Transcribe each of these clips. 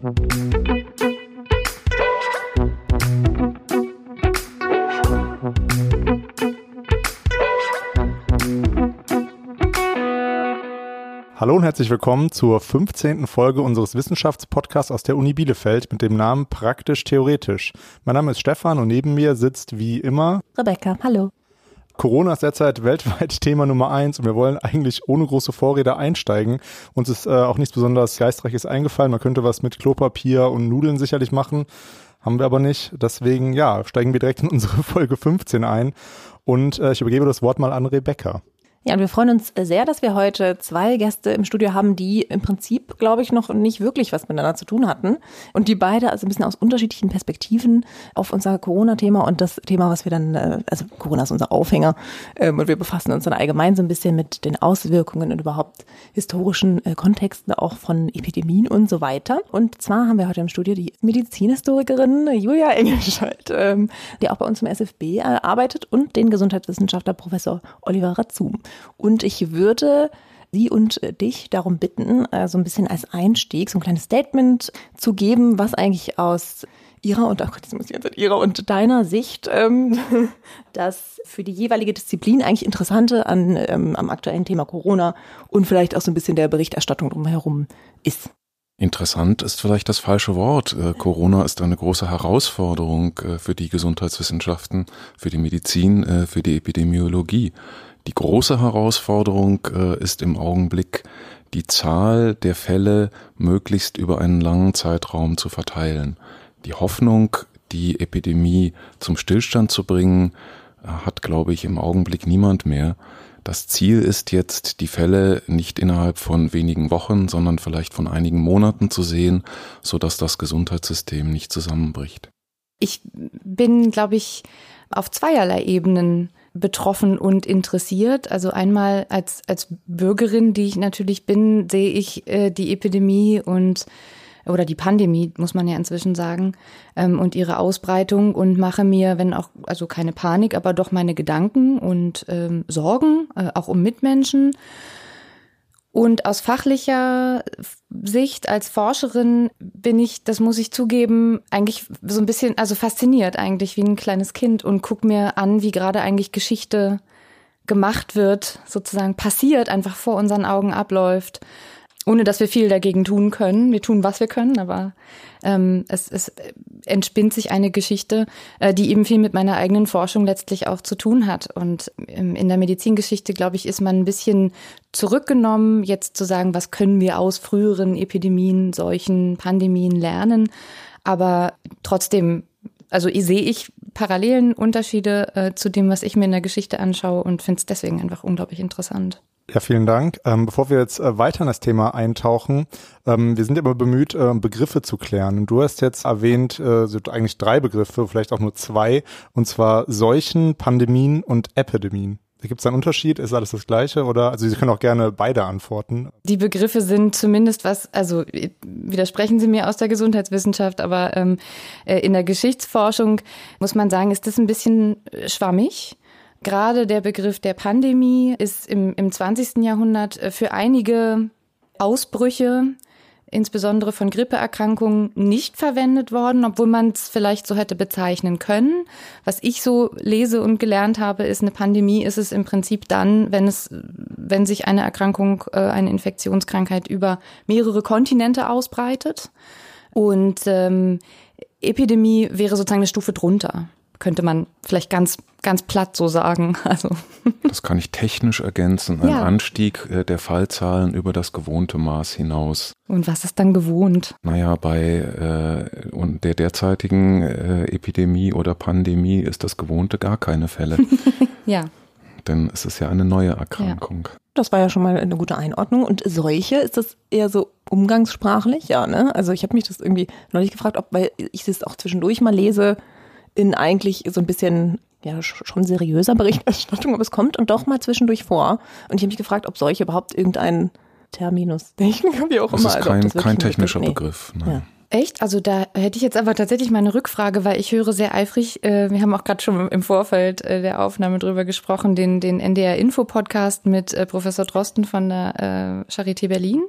Hallo und herzlich willkommen zur 15. Folge unseres Wissenschaftspodcasts aus der Uni Bielefeld mit dem Namen Praktisch Theoretisch. Mein Name ist Stefan und neben mir sitzt wie immer Rebecca. Hallo. Corona ist derzeit weltweit Thema Nummer eins und wir wollen eigentlich ohne große Vorräte einsteigen. Uns ist äh, auch nichts besonders Geistreiches eingefallen. Man könnte was mit Klopapier und Nudeln sicherlich machen. Haben wir aber nicht. Deswegen, ja, steigen wir direkt in unsere Folge 15 ein. Und äh, ich übergebe das Wort mal an Rebecca. Ja, und wir freuen uns sehr, dass wir heute zwei Gäste im Studio haben, die im Prinzip, glaube ich, noch nicht wirklich was miteinander zu tun hatten. Und die beide also ein bisschen aus unterschiedlichen Perspektiven auf unser Corona-Thema und das Thema, was wir dann, äh, also Corona ist unser Aufhänger, ähm, und wir befassen uns dann allgemein so ein bisschen mit den Auswirkungen und überhaupt historischen äh, Kontexten auch von Epidemien und so weiter. Und zwar haben wir heute im Studio die Medizinhistorikerin Julia Engelscheid, ähm, die auch bei uns im SFB äh, arbeitet und den Gesundheitswissenschaftler Professor Oliver Razum. Und ich würde Sie und dich darum bitten, äh, so ein bisschen als Einstieg so ein kleines Statement zu geben, was eigentlich aus Ihrer und, oh ich jetzt Ihrer und deiner Sicht ähm, das für die jeweilige Disziplin eigentlich Interessante an, ähm, am aktuellen Thema Corona und vielleicht auch so ein bisschen der Berichterstattung drumherum ist. Interessant ist vielleicht das falsche Wort. Äh, Corona ist eine große Herausforderung äh, für die Gesundheitswissenschaften, für die Medizin, äh, für die Epidemiologie. Die große Herausforderung äh, ist im Augenblick, die Zahl der Fälle möglichst über einen langen Zeitraum zu verteilen. Die Hoffnung, die Epidemie zum Stillstand zu bringen, äh, hat, glaube ich, im Augenblick niemand mehr. Das Ziel ist jetzt, die Fälle nicht innerhalb von wenigen Wochen, sondern vielleicht von einigen Monaten zu sehen, so dass das Gesundheitssystem nicht zusammenbricht. Ich bin, glaube ich, auf zweierlei Ebenen betroffen und interessiert. Also einmal als, als Bürgerin, die ich natürlich bin, sehe ich äh, die Epidemie und oder die Pandemie, muss man ja inzwischen sagen, ähm, und ihre Ausbreitung und mache mir, wenn auch, also keine Panik, aber doch meine Gedanken und ähm, Sorgen, äh, auch um Mitmenschen. Und aus fachlicher Sicht als Forscherin bin ich, das muss ich zugeben, eigentlich so ein bisschen, also fasziniert eigentlich wie ein kleines Kind und guck mir an, wie gerade eigentlich Geschichte gemacht wird, sozusagen passiert, einfach vor unseren Augen abläuft ohne dass wir viel dagegen tun können. Wir tun, was wir können, aber ähm, es, es entspinnt sich eine Geschichte, äh, die eben viel mit meiner eigenen Forschung letztlich auch zu tun hat. Und ähm, in der Medizingeschichte, glaube ich, ist man ein bisschen zurückgenommen, jetzt zu sagen, was können wir aus früheren Epidemien, Seuchen, Pandemien lernen. Aber trotzdem, also sehe ich Parallelen, Unterschiede äh, zu dem, was ich mir in der Geschichte anschaue und finde es deswegen einfach unglaublich interessant. Ja, vielen Dank. Ähm, bevor wir jetzt äh, weiter in das Thema eintauchen, ähm, wir sind immer bemüht, äh, Begriffe zu klären. Und du hast jetzt erwähnt, äh, so eigentlich drei Begriffe, vielleicht auch nur zwei, und zwar Seuchen, Pandemien und Epidemien. Gibt es einen Unterschied? Ist alles das Gleiche? Oder also Sie können auch gerne beide antworten. Die Begriffe sind zumindest was, also widersprechen Sie mir aus der Gesundheitswissenschaft, aber ähm, äh, in der Geschichtsforschung muss man sagen, ist das ein bisschen äh, schwammig. Gerade der Begriff der Pandemie ist im, im 20. Jahrhundert äh, für einige Ausbrüche, insbesondere von Grippeerkrankungen, nicht verwendet worden, obwohl man es vielleicht so hätte bezeichnen können. Was ich so lese und gelernt habe, ist, eine Pandemie ist es im Prinzip dann, wenn es, wenn sich eine Erkrankung, äh, eine Infektionskrankheit über mehrere Kontinente ausbreitet. Und ähm, Epidemie wäre sozusagen eine Stufe drunter könnte man vielleicht ganz, ganz platt so sagen. Also. Das kann ich technisch ergänzen. Ein ja. Anstieg äh, der Fallzahlen über das gewohnte Maß hinaus. Und was ist dann gewohnt? Naja, bei äh, und der derzeitigen äh, Epidemie oder Pandemie ist das Gewohnte gar keine Fälle. ja. Denn es ist ja eine neue Erkrankung. Ja. Das war ja schon mal eine gute Einordnung. Und solche, ist das eher so umgangssprachlich? Ja, ne? Also ich habe mich das irgendwie neulich gefragt, ob, weil ich es auch zwischendurch mal lese, in eigentlich so ein bisschen ja schon seriöser Berichterstattung, aber es kommt und doch mal zwischendurch vor. Und ich habe mich gefragt, ob solche überhaupt irgendeinen Terminus, wie auch das immer. Ist kein, also, kein technischer Begriff. Nee. Ja. Echt? Also da hätte ich jetzt aber tatsächlich mal eine Rückfrage, weil ich höre sehr eifrig, äh, wir haben auch gerade schon im Vorfeld äh, der Aufnahme drüber gesprochen, den, den NDR-Info-Podcast mit äh, Professor Drosten von der äh, Charité Berlin.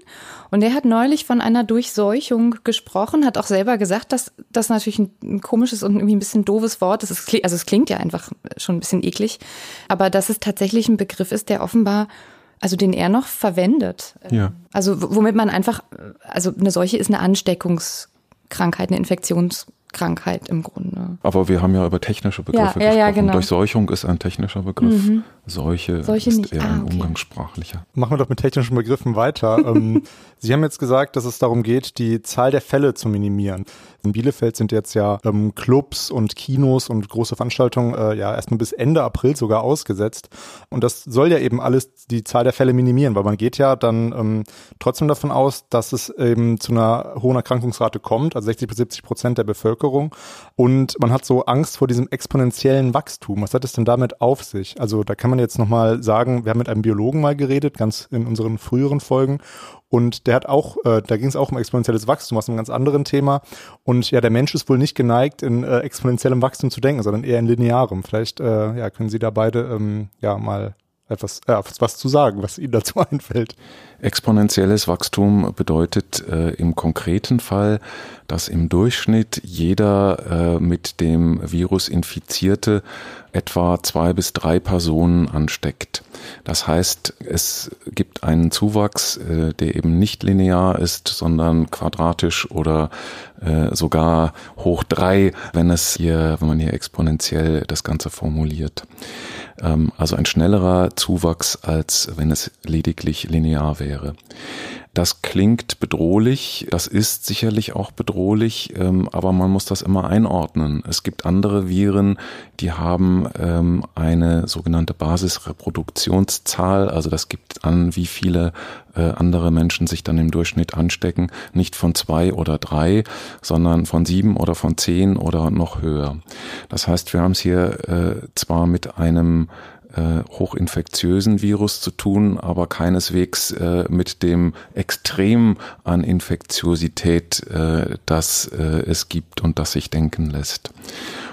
Und der hat neulich von einer Durchseuchung gesprochen, hat auch selber gesagt, dass das natürlich ein, ein komisches und irgendwie ein bisschen doofes Wort ist. Also es klingt ja einfach schon ein bisschen eklig, aber dass es tatsächlich ein Begriff ist, der offenbar also den er noch verwendet. Ja. Also womit man einfach, also eine Seuche ist eine Ansteckungskrankheit, eine Infektionskrankheit im Grunde. Aber wir haben ja über technische Begriffe ja, ja, gesprochen. Ja, genau. Durchseuchung ist ein technischer Begriff. Mhm. Seuche, Seuche ist nicht. eher Ah, ein okay. umgangssprachlicher. Machen wir doch mit technischen Begriffen weiter. ähm, Sie haben jetzt gesagt, dass es darum geht, die Zahl der Fälle zu minimieren. In Bielefeld sind jetzt ja ähm, Clubs und Kinos und große Veranstaltungen äh, ja erstmal bis Ende April sogar ausgesetzt. Und das soll ja eben alles die Zahl der Fälle minimieren, weil man geht ja dann ähm, trotzdem davon aus, dass es eben zu einer hohen Erkrankungsrate kommt, also 60 bis 70 Prozent der Bevölkerung. Und man hat so Angst vor diesem exponentiellen Wachstum. Was hat es denn damit auf sich? Also da kann man jetzt nochmal sagen, wir haben mit einem Biologen mal geredet, ganz in unseren früheren Folgen. Und der hat auch, äh, da ging es auch um exponentielles Wachstum, was einem ganz anderen Thema. Und ja, der Mensch ist wohl nicht geneigt, in äh, exponentiellem Wachstum zu denken, sondern eher in linearem. Vielleicht äh, ja, können Sie da beide ähm, ja mal etwas, äh, was zu sagen, was Ihnen dazu einfällt. Exponentielles Wachstum bedeutet äh, im konkreten Fall, dass im Durchschnitt jeder äh, mit dem Virus Infizierte etwa zwei bis drei Personen ansteckt. Das heißt, es gibt einen Zuwachs, äh, der eben nicht linear ist, sondern quadratisch oder äh, sogar hoch drei, wenn es hier, wenn man hier exponentiell das Ganze formuliert. Ähm, also ein schnellerer Zuwachs, als wenn es lediglich linear wäre. Das klingt bedrohlich, das ist sicherlich auch bedrohlich, ähm, aber man muss das immer einordnen. Es gibt andere Viren, die haben ähm, eine sogenannte Basisreproduktionszahl, also das gibt an, wie viele äh, andere Menschen sich dann im Durchschnitt anstecken, nicht von zwei oder drei, sondern von sieben oder von zehn oder noch höher. Das heißt, wir haben es hier äh, zwar mit einem äh, hochinfektiösen Virus zu tun, aber keineswegs äh, mit dem Extrem an Infektiosität, äh, das äh, es gibt und das sich denken lässt.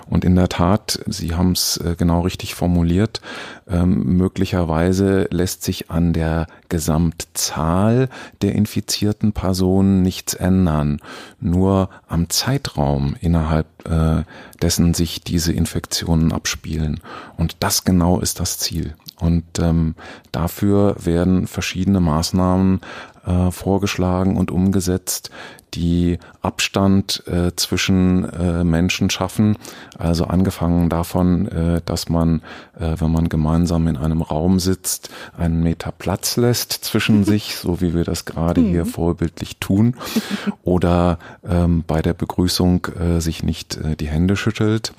Und in der Tat, Sie haben es äh, genau richtig formuliert, ähm, möglicherweise lässt sich an der Gesamtzahl der infizierten Personen nichts ändern. Nur am Zeitraum, innerhalb äh, dessen sich diese Infektionen abspielen. Und das genau ist das Ziel. Und ähm, dafür werden verschiedene Maßnahmen äh, vorgeschlagen und umgesetzt, die Abstand äh, zwischen äh, Menschen schaffen. Also angefangen davon, äh, dass man, äh, wenn man gemeinsam in einem Raum sitzt, einen Meter Platz lässt zwischen sich, so wie wir das gerade hier vorbildlich tun, oder ähm, bei der Begrüßung äh, sich nicht äh, die Hände schüttelt.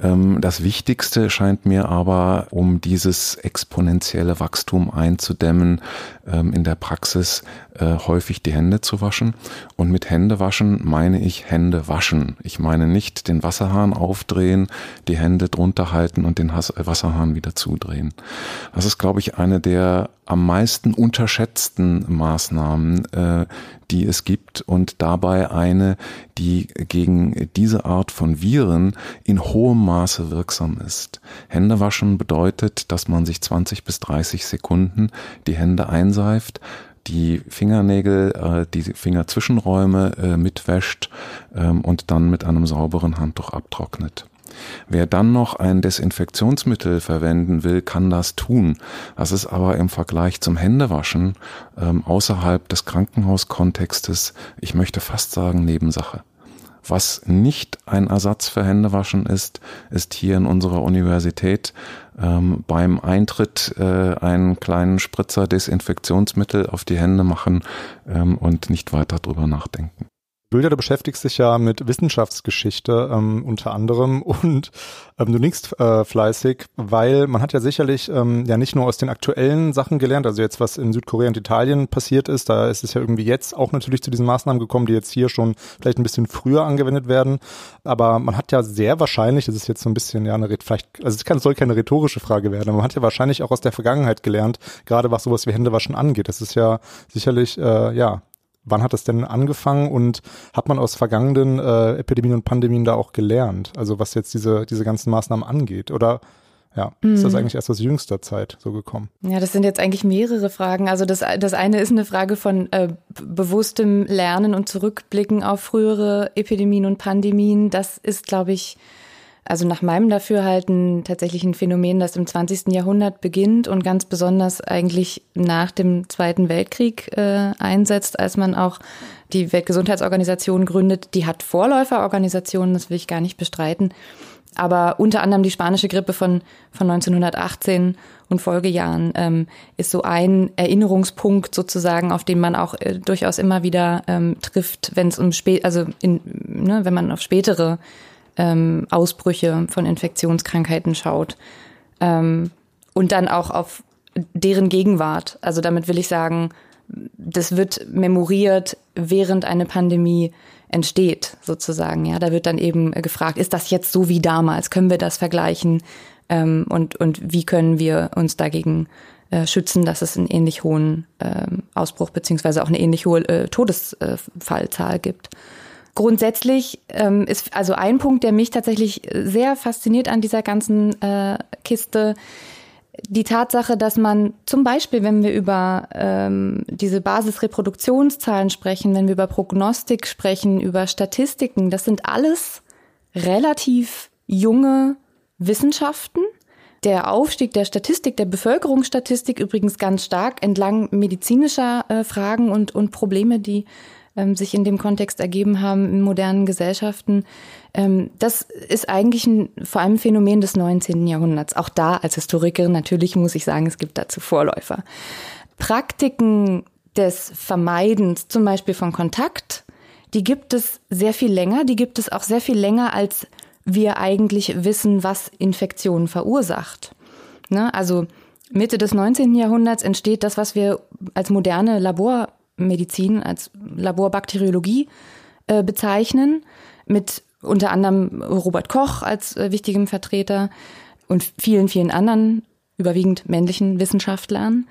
Ähm, das Wichtigste scheint mir aber, um dieses exponentielle Wachstum einzudämmen, ähm, in der Praxis häufig die Hände zu waschen. Und mit Hände waschen meine ich Hände waschen. Ich meine nicht den Wasserhahn aufdrehen, die Hände drunter halten und den Has Wasserhahn wieder zudrehen. Das ist, glaube ich, eine der am meisten unterschätzten Maßnahmen, äh, die es gibt und dabei eine, die gegen diese Art von Viren in hohem Maße wirksam ist. Händewaschen bedeutet, dass man sich 20 bis 30 Sekunden die Hände einseift, die Fingernägel, äh, die Fingerzwischenräume äh, mitwäscht ähm, und dann mit einem sauberen Handtuch abtrocknet. Wer dann noch ein Desinfektionsmittel verwenden will, kann das tun. Das ist aber im Vergleich zum Händewaschen ähm, außerhalb des Krankenhauskontextes, ich möchte fast sagen, Nebensache. Was nicht ein Ersatz für Händewaschen ist, ist hier in unserer Universität ähm, beim Eintritt äh, einen kleinen Spritzer Desinfektionsmittel auf die Hände machen ähm, und nicht weiter drüber nachdenken. Julia, du beschäftigst dich ja mit Wissenschaftsgeschichte ähm, unter anderem und ähm, du nickst äh, fleißig, weil man hat ja sicherlich ähm, ja nicht nur aus den aktuellen Sachen gelernt, also jetzt was in Südkorea und Italien passiert ist, da ist es ja irgendwie jetzt auch natürlich zu diesen Maßnahmen gekommen, die jetzt hier schon vielleicht ein bisschen früher angewendet werden, aber man hat ja sehr wahrscheinlich, das ist jetzt so ein bisschen ja eine vielleicht, also es kann, soll keine rhetorische Frage werden, aber man hat ja wahrscheinlich auch aus der Vergangenheit gelernt, gerade was sowas wie Händewaschen angeht. Das ist ja sicherlich äh, ja wann hat das denn angefangen und hat man aus vergangenen äh, Epidemien und Pandemien da auch gelernt? Also was jetzt diese, diese ganzen Maßnahmen angeht? Oder ja, ist das mhm. eigentlich erst aus jüngster Zeit so gekommen? Ja, das sind jetzt eigentlich mehrere Fragen. Also das, das eine ist eine Frage von äh, bewusstem Lernen und Zurückblicken auf frühere Epidemien und Pandemien. Das ist, glaube ich, also nach meinem Dafürhalten tatsächlich ein Phänomen, das im 20. Jahrhundert beginnt und ganz besonders eigentlich nach dem Zweiten Weltkrieg äh, einsetzt, als man auch die Weltgesundheitsorganisation gründet. Die hat Vorläuferorganisationen, das will ich gar nicht bestreiten. Aber unter anderem die spanische Grippe von, von 1918 und Folgejahren ähm, ist so ein Erinnerungspunkt sozusagen, auf den man auch äh, durchaus immer wieder ähm, trifft, wenn es um spät, also in, ne, wenn man auf spätere ähm, Ausbrüche von Infektionskrankheiten schaut. Ähm, und dann auch auf deren Gegenwart. Also damit will ich sagen, das wird memoriert, während eine Pandemie entsteht, sozusagen. Ja, da wird dann eben gefragt, ist das jetzt so wie damals? Können wir das vergleichen? Ähm, und, und wie können wir uns dagegen äh, schützen, dass es einen ähnlich hohen ähm, Ausbruch beziehungsweise auch eine ähnlich hohe äh, Todesfallzahl gibt? Grundsätzlich ähm, ist also ein Punkt, der mich tatsächlich sehr fasziniert an dieser ganzen äh, Kiste, die Tatsache, dass man zum Beispiel, wenn wir über ähm, diese Basisreproduktionszahlen sprechen, wenn wir über Prognostik sprechen, über Statistiken, das sind alles relativ junge Wissenschaften. Der Aufstieg der Statistik, der Bevölkerungsstatistik übrigens ganz stark entlang medizinischer äh, Fragen und, und Probleme, die ähm, sich in dem Kontext ergeben haben in modernen Gesellschaften. Ähm, das ist eigentlich ein, vor allem ein Phänomen des 19. Jahrhunderts. Auch da als Historikerin natürlich muss ich sagen, es gibt dazu Vorläufer. Praktiken des Vermeidens, zum Beispiel von Kontakt, die gibt es sehr viel länger. Die gibt es auch sehr viel länger, als wir eigentlich wissen, was Infektionen verursacht. Ne? Also Mitte des 19. Jahrhunderts entsteht das, was wir als moderne Labormedizin, als Laborbakteriologie äh, bezeichnen, mit unter anderem Robert Koch als äh, wichtigem Vertreter und vielen, vielen anderen, überwiegend männlichen Wissenschaftlern.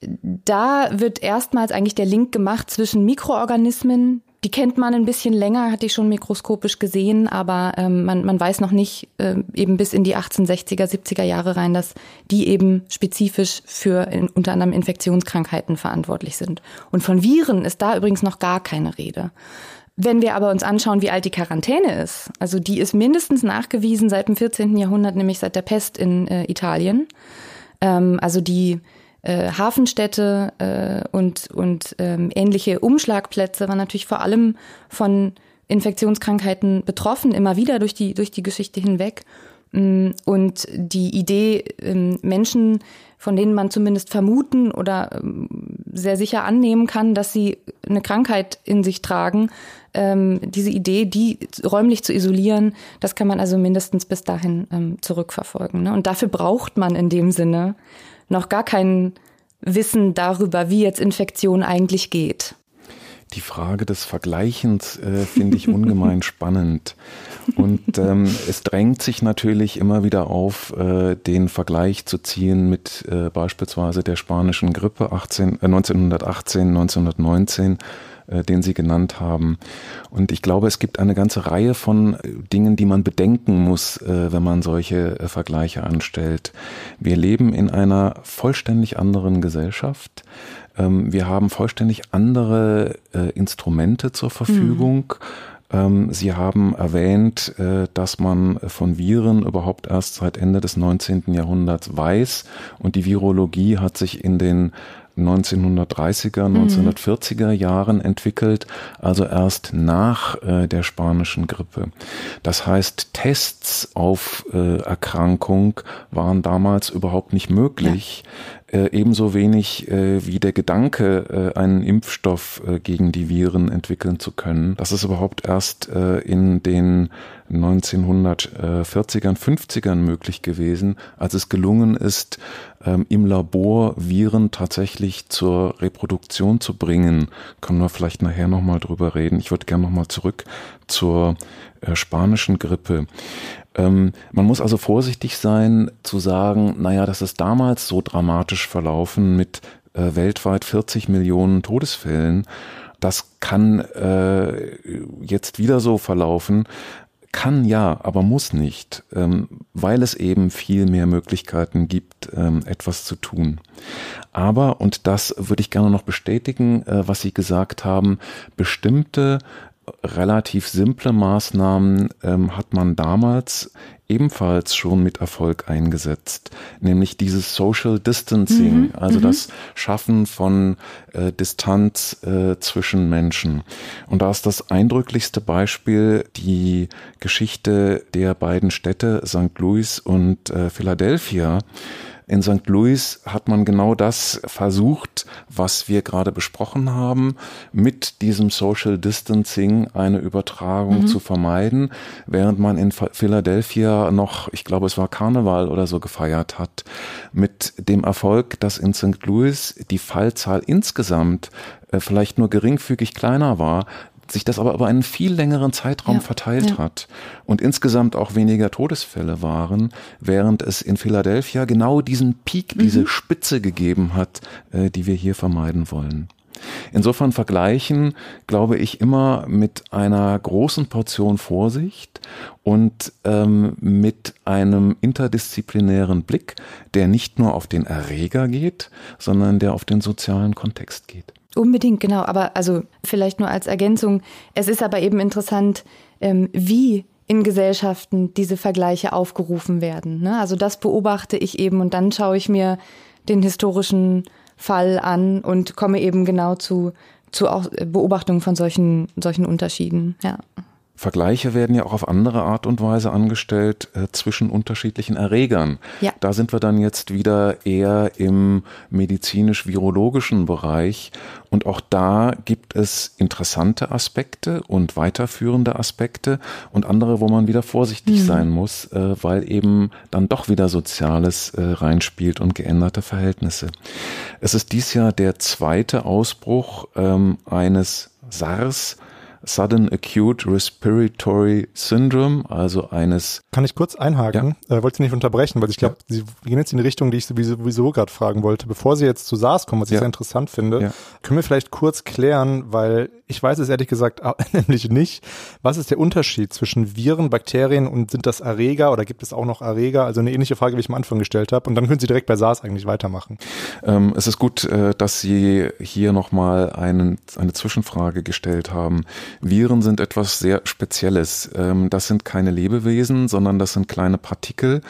Da wird erstmals eigentlich der Link gemacht zwischen Mikroorganismen, die kennt man ein bisschen länger, hat die schon mikroskopisch gesehen, aber ähm, man, man weiß noch nicht äh, eben bis in die 1860er, 70er Jahre rein, dass die eben spezifisch für in, unter anderem Infektionskrankheiten verantwortlich sind. Und von Viren ist da übrigens noch gar keine Rede. Wenn wir aber uns anschauen, wie alt die Quarantäne ist, also die ist mindestens nachgewiesen seit dem 14. Jahrhundert, nämlich seit der Pest in äh, Italien. Ähm, also die äh, Hafenstädte äh, und, und ähm, ähnliche Umschlagplätze waren natürlich vor allem von Infektionskrankheiten betroffen, immer wieder durch die, durch die Geschichte hinweg. Mm, und die Idee, ähm, Menschen, von denen man zumindest vermuten oder ähm, sehr sicher annehmen kann, dass sie eine Krankheit in sich tragen, ähm, diese Idee, die räumlich zu isolieren, das kann man also mindestens bis dahin zurückverfolgen. Ne? Und dafür braucht man in dem Sinne noch gar kein Wissen darüber, wie jetzt Infektion eigentlich geht. Die Frage des Vergleichens äh, finde ich ungemein spannend. Und ähm, es drängt sich natürlich immer wieder auf, äh, den Vergleich zu ziehen mit äh, beispielsweise der spanischen Grippe 18, äh, 1918, 1919 äh, den Sie genannt haben. Und ich glaube, es gibt eine ganze Reihe von äh, Dingen, die man bedenken muss, äh, wenn man solche Vergleiche anstellt. Wir leben in einer vollständig anderen Gesellschaft. Ähm, wir haben vollständig andere Instrumente zur Verfügung. Mhm. Sie haben erwähnt, dass man von Viren überhaupt erst seit Ende des 19. Jahrhunderts weiß und die Virologie hat sich in den 1930er, 1940er mhm. Jahren entwickelt, also erst nach äh, der spanischen Grippe. Das heißt, Tests auf äh, Erkrankung waren damals überhaupt nicht möglich. Ja. Äh, ebenso wenig äh, wie der Gedanke, äh, einen Impfstoff äh, gegen die Viren entwickeln zu können. Das ist überhaupt erst äh, in den 1940ern, 50ern möglich gewesen, als es gelungen ist, ähm, im Labor Viren tatsächlich zur Reproduktion zu bringen. Können wir vielleicht nachher nochmal drüber reden. Ich würde gerne nochmal zurück zur äh, spanischen Grippe. Ähm, man muss also vorsichtig sein zu sagen, naja, das ist damals so dramatisch verlaufen mit äh, weltweit 40 Millionen Todesfällen. das kann äh, jetzt wieder so verlaufen. Kann ja, aber muss nicht, ähm, weil es eben viel mehr Möglichkeiten gibt, ähm, etwas zu tun. Aber, und das würde ich gerne noch bestätigen, äh, was Sie gesagt haben, bestimmte relativ simple Maßnahmen ähm, hat man damals ebenfalls schon mit Erfolg eingesetzt, nämlich dieses Social Distancing, mhm. also mhm. das Schaffen von äh, Distanz äh, zwischen Menschen. Und da ist das eindrücklichste Beispiel die Geschichte der beiden Städte St. Louis und äh, Philadelphia in St. Louis hat man genau das versucht, was wir gerade besprochen haben, mit diesem Social Distancing eine Übertragung mhm. zu vermeiden, während man in Philadelphia noch, ich glaube, es war Karneval oder so gefeiert hat, mit dem Erfolg, dass in St. Louis die Fallzahl insgesamt äh, vielleicht nur geringfügig kleiner war, sich das aber über einen viel längeren Zeitraum ja, verteilt ja. hat und insgesamt auch weniger Todesfälle waren, während es in Philadelphia genau diesen Peak, mhm. diese Spitze gegeben hat, äh, die wir hier vermeiden wollen. Insofern vergleichen, glaube ich, immer mit einer großen Portion Vorsicht und ähm, mit einem interdisziplinären Blick, der nicht nur auf den Erreger geht, sondern der auf den sozialen Kontext geht. Unbedingt, genau. Aber also vielleicht nur als Ergänzung. Es ist aber eben interessant, ähm, wie in Gesellschaften diese Vergleiche aufgerufen werden. Ne? Also das beobachte ich eben und dann schaue ich mir den historischen Fall an und komme eben genau zu, zu auch Beobachtungen von solchen, solchen Unterschieden. Ja. Vergleiche werden ja auch auf andere Art und Weise angestellt äh, zwischen unterschiedlichen Erregern. Ja. Da sind wir dann jetzt wieder eher im medizinisch-virologischen Bereich. Und auch da gibt es interessante Aspekte und weiterführende Aspekte und andere, wo man wieder vorsichtig mhm. sein muss, äh, weil eben dann doch wieder Soziales äh, reinspielt und geänderte Verhältnisse. Es ist dies Jahr der zweite Ausbruch ähm, eines SARS, Sudden Acute Respiratory Syndrome, also eines. Kann ich kurz einhaken? Ja. Äh, wollte Sie nicht unterbrechen, weil ich glaube, ja. Sie gehen jetzt in die Richtung, die ich sowieso, sowieso gerade fragen wollte. Bevor Sie jetzt zu SARS kommen, was ja. ich sehr interessant finde, können wir vielleicht kurz klären, weil ich weiß es ehrlich gesagt nämlich nicht. Was ist der Unterschied zwischen Viren, Bakterien und sind das Erreger oder gibt es auch noch Erreger? Also eine ähnliche Frage, wie ich am Anfang gestellt habe. Und dann können Sie direkt bei SARS eigentlich weitermachen. Ähm, es ist gut, äh, dass Sie hier nochmal eine Zwischenfrage gestellt haben. Viren sind etwas sehr Spezielles. Ähm, das sind keine Lebewesen, sondern das sind kleine Partikel.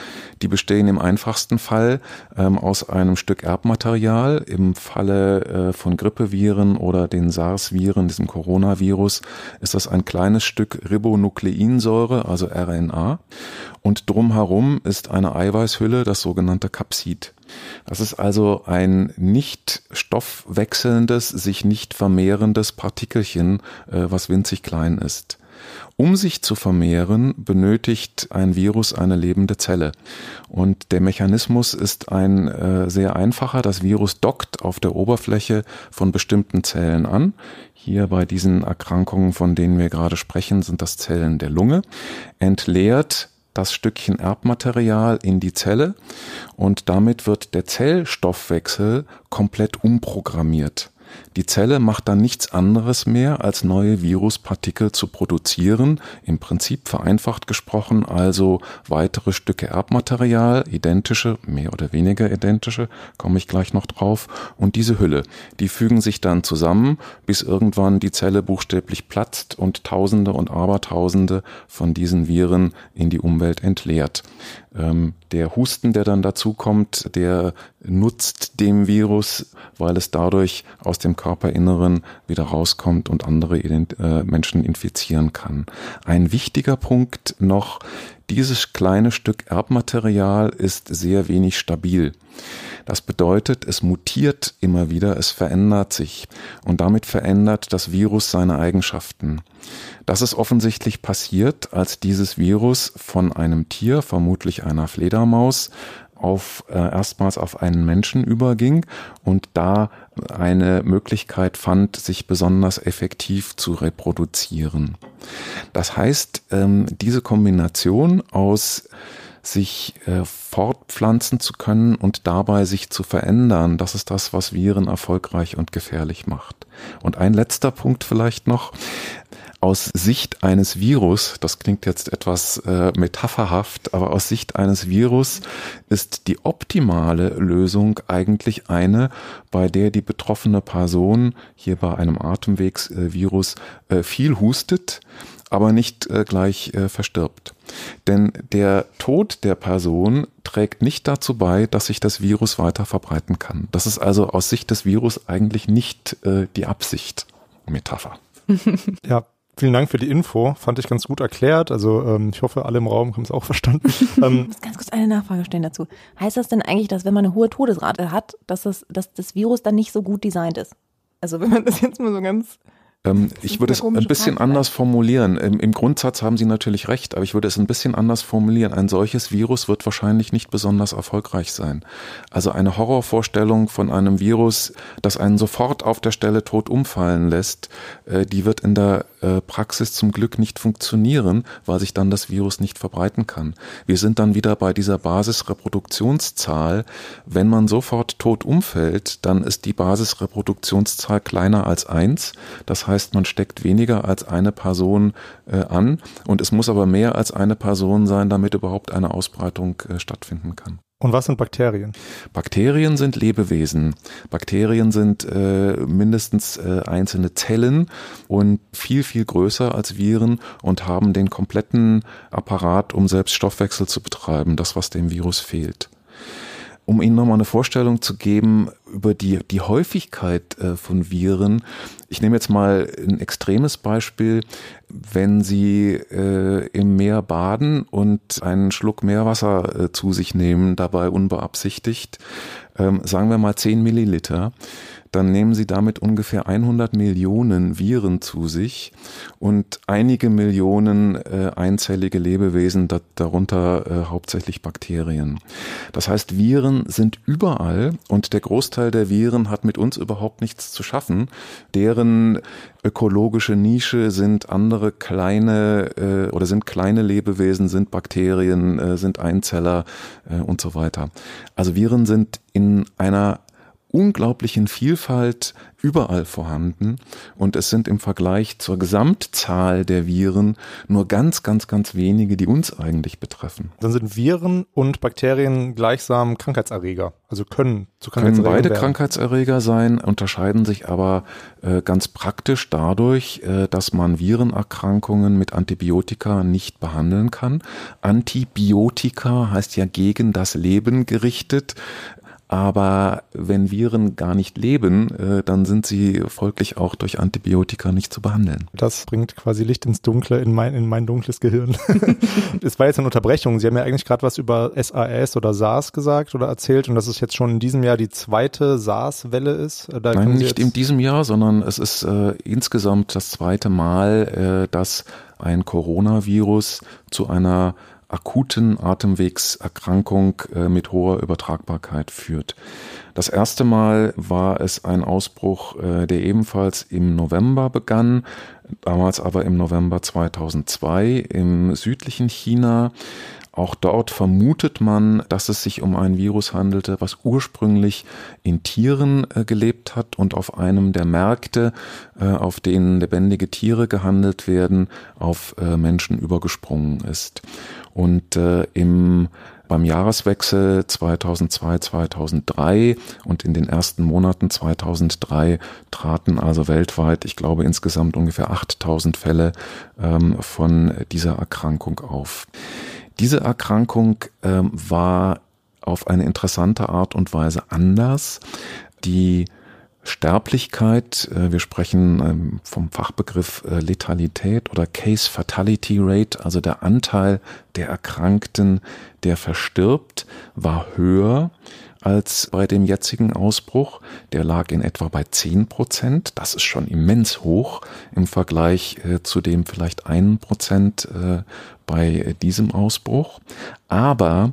Die bestehen im einfachsten Fall ähm, aus einem Stück Erbmaterial. Im Falle äh, von Grippeviren oder den SARS-Viren, diesem Coronavirus, ist das ein kleines Stück Ribonukleinsäure, also RNA. Und drumherum ist eine Eiweißhülle, das sogenannte Kapsid. Das ist also ein nicht stoffwechselndes, sich nicht vermehrendes Partikelchen, äh, was winzig klein ist. Um sich zu vermehren, benötigt ein Virus eine lebende Zelle. Und der Mechanismus ist ein äh, sehr einfacher. Das Virus dockt auf der Oberfläche von bestimmten Zellen an. Hier bei diesen Erkrankungen, von denen wir gerade sprechen, sind das Zellen der Lunge, entleert das Stückchen Erbmaterial in die Zelle und damit wird der Zellstoffwechsel komplett umprogrammiert. Die Zelle macht dann nichts anderes mehr, als neue Viruspartikel zu produzieren, im Prinzip vereinfacht gesprochen, also weitere Stücke Erbmaterial, identische, mehr oder weniger identische, komme ich gleich noch drauf, und diese Hülle. Die fügen sich dann zusammen, bis irgendwann die Zelle buchstäblich platzt und Tausende und Abertausende von diesen Viren in die Umwelt entleert. Ähm, der Husten, der dann dazu kommt, der nutzt dem Virus, weil es dadurch aus dem Körperinneren wieder rauskommt und andere äh, Menschen infizieren kann. Ein wichtiger Punkt noch, dieses kleine Stück Erbmaterial ist sehr wenig stabil. Das bedeutet, es mutiert immer wieder, es verändert sich und damit verändert das Virus seine Eigenschaften. Das ist offensichtlich passiert, als dieses Virus von einem Tier, vermutlich einer Fledermaus, auf äh, erstmals auf einen Menschen überging und da eine Möglichkeit fand, sich besonders effektiv zu reproduzieren. Das heißt, ähm, diese Kombination aus sich äh, fortpflanzen zu können und dabei sich zu verändern. Das ist das, was Viren erfolgreich und gefährlich macht. Und ein letzter Punkt vielleicht noch aus Sicht eines Virus, das klingt jetzt etwas äh, metapherhaft, aber aus Sicht eines Virus ist die optimale Lösung eigentlich eine, bei der die betroffene Person hier bei einem Atemwegsvirus äh, viel hustet, aber nicht äh, gleich äh, verstirbt. Denn der Tod der Person trägt nicht dazu bei, dass sich das Virus weiter verbreiten kann. Das ist also aus Sicht des Virus eigentlich nicht äh, die Absicht. Metapher. ja, Vielen Dank für die Info. Fand ich ganz gut erklärt. Also ähm, ich hoffe, alle im Raum haben es auch verstanden. ähm, ich muss ganz kurz eine Nachfrage stellen dazu. Heißt das denn eigentlich, dass wenn man eine hohe Todesrate hat, dass das, dass das Virus dann nicht so gut designt ist? Also wenn man das jetzt mal so ganz ähm, ich würde es ein bisschen Frage anders formulieren. Im, Im, Grundsatz haben Sie natürlich recht, aber ich würde es ein bisschen anders formulieren. Ein solches Virus wird wahrscheinlich nicht besonders erfolgreich sein. Also eine Horrorvorstellung von einem Virus, das einen sofort auf der Stelle tot umfallen lässt, äh, die wird in der äh, Praxis zum Glück nicht funktionieren, weil sich dann das Virus nicht verbreiten kann. Wir sind dann wieder bei dieser Basisreproduktionszahl. Wenn man sofort tot umfällt, dann ist die Basisreproduktionszahl kleiner als eins. Das heißt, man steckt weniger als eine Person äh, an und es muss aber mehr als eine Person sein, damit überhaupt eine Ausbreitung äh, stattfinden kann. Und was sind Bakterien? Bakterien sind Lebewesen. Bakterien sind äh, mindestens äh, einzelne Zellen und viel, viel größer als Viren und haben den kompletten Apparat, um selbst Stoffwechsel zu betreiben, das, was dem Virus fehlt um Ihnen nochmal eine Vorstellung zu geben über die, die Häufigkeit äh, von Viren. Ich nehme jetzt mal ein extremes Beispiel. Wenn Sie äh, im Meer baden und einen Schluck Meerwasser äh, zu sich nehmen, dabei unbeabsichtigt, ähm, sagen wir mal 10 Milliliter, dann nehmen sie damit ungefähr 100 Millionen Viren zu sich und einige Millionen äh, einzellige Lebewesen, da, darunter äh, hauptsächlich Bakterien. Das heißt, Viren sind überall und der Großteil der Viren hat mit uns überhaupt nichts zu schaffen. Deren ökologische Nische sind andere kleine äh, oder sind kleine Lebewesen, sind Bakterien, äh, sind Einzeller äh, und so weiter. Also Viren sind in einer unglaublichen Vielfalt überall vorhanden und es sind im Vergleich zur Gesamtzahl der Viren nur ganz, ganz, ganz wenige, die uns eigentlich betreffen. Dann sind Viren und Bakterien gleichsam Krankheitserreger, also können zu Krankheitserregern Können beide werden. Krankheitserreger sein, unterscheiden sich aber äh, ganz praktisch dadurch, äh, dass man Virenerkrankungen mit Antibiotika nicht behandeln kann. Antibiotika heißt ja gegen das Leben gerichtet. Aber wenn Viren gar nicht leben, äh, dann sind sie folglich auch durch Antibiotika nicht zu behandeln. Das bringt quasi Licht ins Dunkle, in mein, in mein dunkles Gehirn. es war jetzt eine Unterbrechung. Sie haben ja eigentlich gerade was über SAS oder SARS gesagt oder erzählt und dass es jetzt schon in diesem Jahr die zweite SARS-Welle ist. Da Nein, nicht in diesem Jahr, sondern es ist äh, insgesamt das zweite Mal, äh, dass ein Coronavirus zu einer akuten Atemwegserkrankung äh, mit hoher Übertragbarkeit führt. Das erste Mal war es ein Ausbruch, äh, der ebenfalls im November begann, damals aber im November 2002 im südlichen China. Auch dort vermutet man, dass es sich um ein Virus handelte, was ursprünglich in Tieren äh, gelebt hat und auf einem der Märkte, äh, auf denen lebendige Tiere gehandelt werden, auf äh, Menschen übergesprungen ist. Und äh, im beim Jahreswechsel 2002-2003 und in den ersten Monaten 2003 traten also weltweit, ich glaube insgesamt ungefähr 8000 Fälle ähm, von dieser Erkrankung auf. Diese Erkrankung ähm, war auf eine interessante Art und Weise anders. Die Sterblichkeit, äh, wir sprechen ähm, vom Fachbegriff äh, Letalität oder Case Fatality Rate, also der Anteil der Erkrankten, der verstirbt, war höher als bei dem jetzigen Ausbruch. Der lag in etwa bei 10 Prozent. Das ist schon immens hoch im Vergleich äh, zu dem vielleicht einen Prozent bei diesem Ausbruch. Aber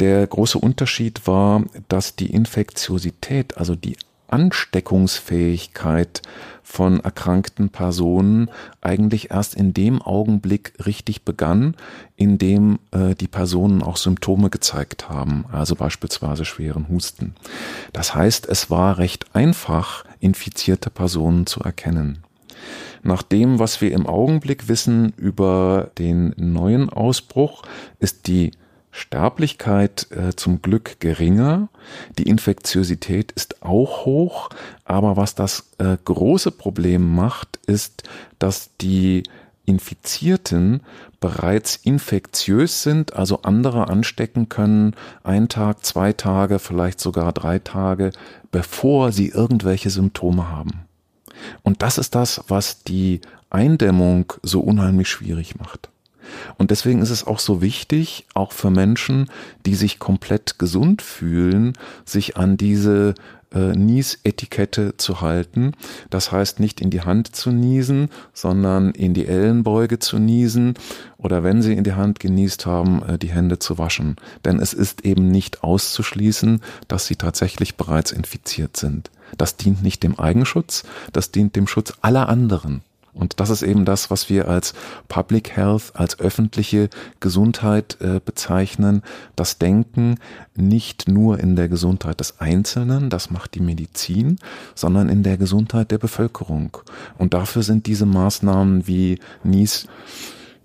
der große Unterschied war, dass die Infektiosität, also die Ansteckungsfähigkeit von erkrankten Personen eigentlich erst in dem Augenblick richtig begann, in dem äh, die Personen auch Symptome gezeigt haben, also beispielsweise schweren Husten. Das heißt, es war recht einfach, infizierte Personen zu erkennen. Nach dem, was wir im Augenblick wissen über den neuen Ausbruch, ist die Sterblichkeit äh, zum Glück geringer, die Infektiosität ist auch hoch, aber was das äh, große Problem macht, ist, dass die Infizierten bereits infektiös sind, also andere anstecken können, ein Tag, zwei Tage, vielleicht sogar drei Tage, bevor sie irgendwelche Symptome haben. Und das ist das, was die Eindämmung so unheimlich schwierig macht. Und deswegen ist es auch so wichtig, auch für Menschen, die sich komplett gesund fühlen, sich an diese äh, Niesetikette zu halten. Das heißt nicht in die Hand zu niesen, sondern in die Ellenbeuge zu niesen oder wenn sie in die Hand genießt haben, äh, die Hände zu waschen. Denn es ist eben nicht auszuschließen, dass sie tatsächlich bereits infiziert sind. Das dient nicht dem Eigenschutz, das dient dem Schutz aller anderen. Und das ist eben das, was wir als Public Health, als öffentliche Gesundheit äh, bezeichnen. Das Denken nicht nur in der Gesundheit des Einzelnen, das macht die Medizin, sondern in der Gesundheit der Bevölkerung. Und dafür sind diese Maßnahmen wie NIS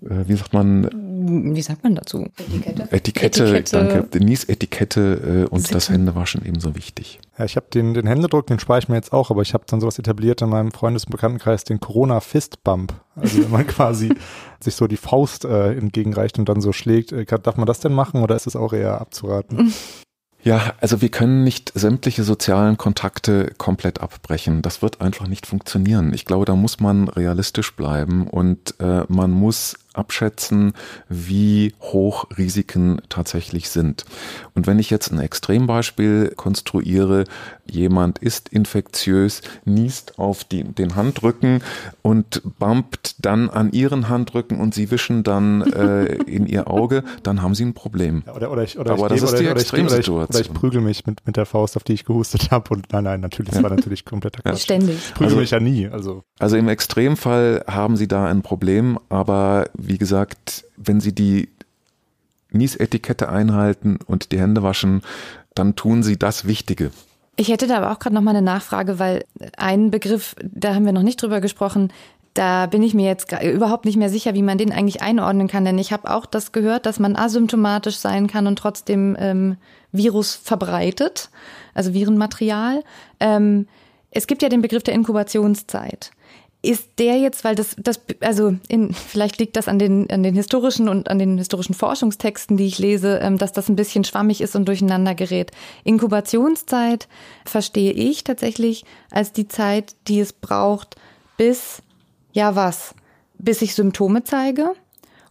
äh, wie sagt man? Wie sagt man dazu? Etikette. Etikette, Etikette. danke. Denise-Etikette äh, und Sitzen. das Händewaschen ebenso wichtig. Ja, ich habe den, den Händedruck, den spare ich mir jetzt auch, aber ich habe dann sowas etabliert in meinem Freundes- und Bekanntenkreis, den Corona-Fist-Bump. Also wenn man quasi sich so die Faust äh, entgegenreicht und dann so schlägt. Äh, darf man das denn machen oder ist es auch eher abzuraten? Ja, also wir können nicht sämtliche sozialen Kontakte komplett abbrechen. Das wird einfach nicht funktionieren. Ich glaube, da muss man realistisch bleiben und äh, man muss abschätzen, wie hoch Risiken tatsächlich sind. Und wenn ich jetzt ein Extrembeispiel konstruiere, jemand ist infektiös, niest auf die, den Handrücken und bumpt dann an ihren Handrücken und sie wischen dann äh, in ihr Auge, dann haben sie ein Problem. Ja, oder, oder ich, oder Aber ich, das ist oder, die oder Extremsituation. Oder ich, oder ich prügel mich mit, mit der Faust, auf die ich gehustet habe und nein, nein, natürlich, das war natürlich kompletter Quatsch. Ständig. Ich prügel also, mich ja nie. Also. also im Extremfall haben sie da ein Problem, aber wie gesagt, wenn Sie die Niesetikette einhalten und die Hände waschen, dann tun Sie das Wichtige. Ich hätte da aber auch gerade noch mal eine Nachfrage, weil ein Begriff, da haben wir noch nicht drüber gesprochen, da bin ich mir jetzt überhaupt nicht mehr sicher, wie man den eigentlich einordnen kann, denn ich habe auch das gehört, dass man asymptomatisch sein kann und trotzdem ähm, Virus verbreitet, also Virenmaterial. Ähm, es gibt ja den Begriff der Inkubationszeit. Ist der jetzt, weil das, das, also in, vielleicht liegt das an den, an den historischen und an den historischen Forschungstexten, die ich lese, ähm, dass das ein bisschen schwammig ist und durcheinander gerät. Inkubationszeit verstehe ich tatsächlich als die Zeit, die es braucht, bis, ja was, bis ich Symptome zeige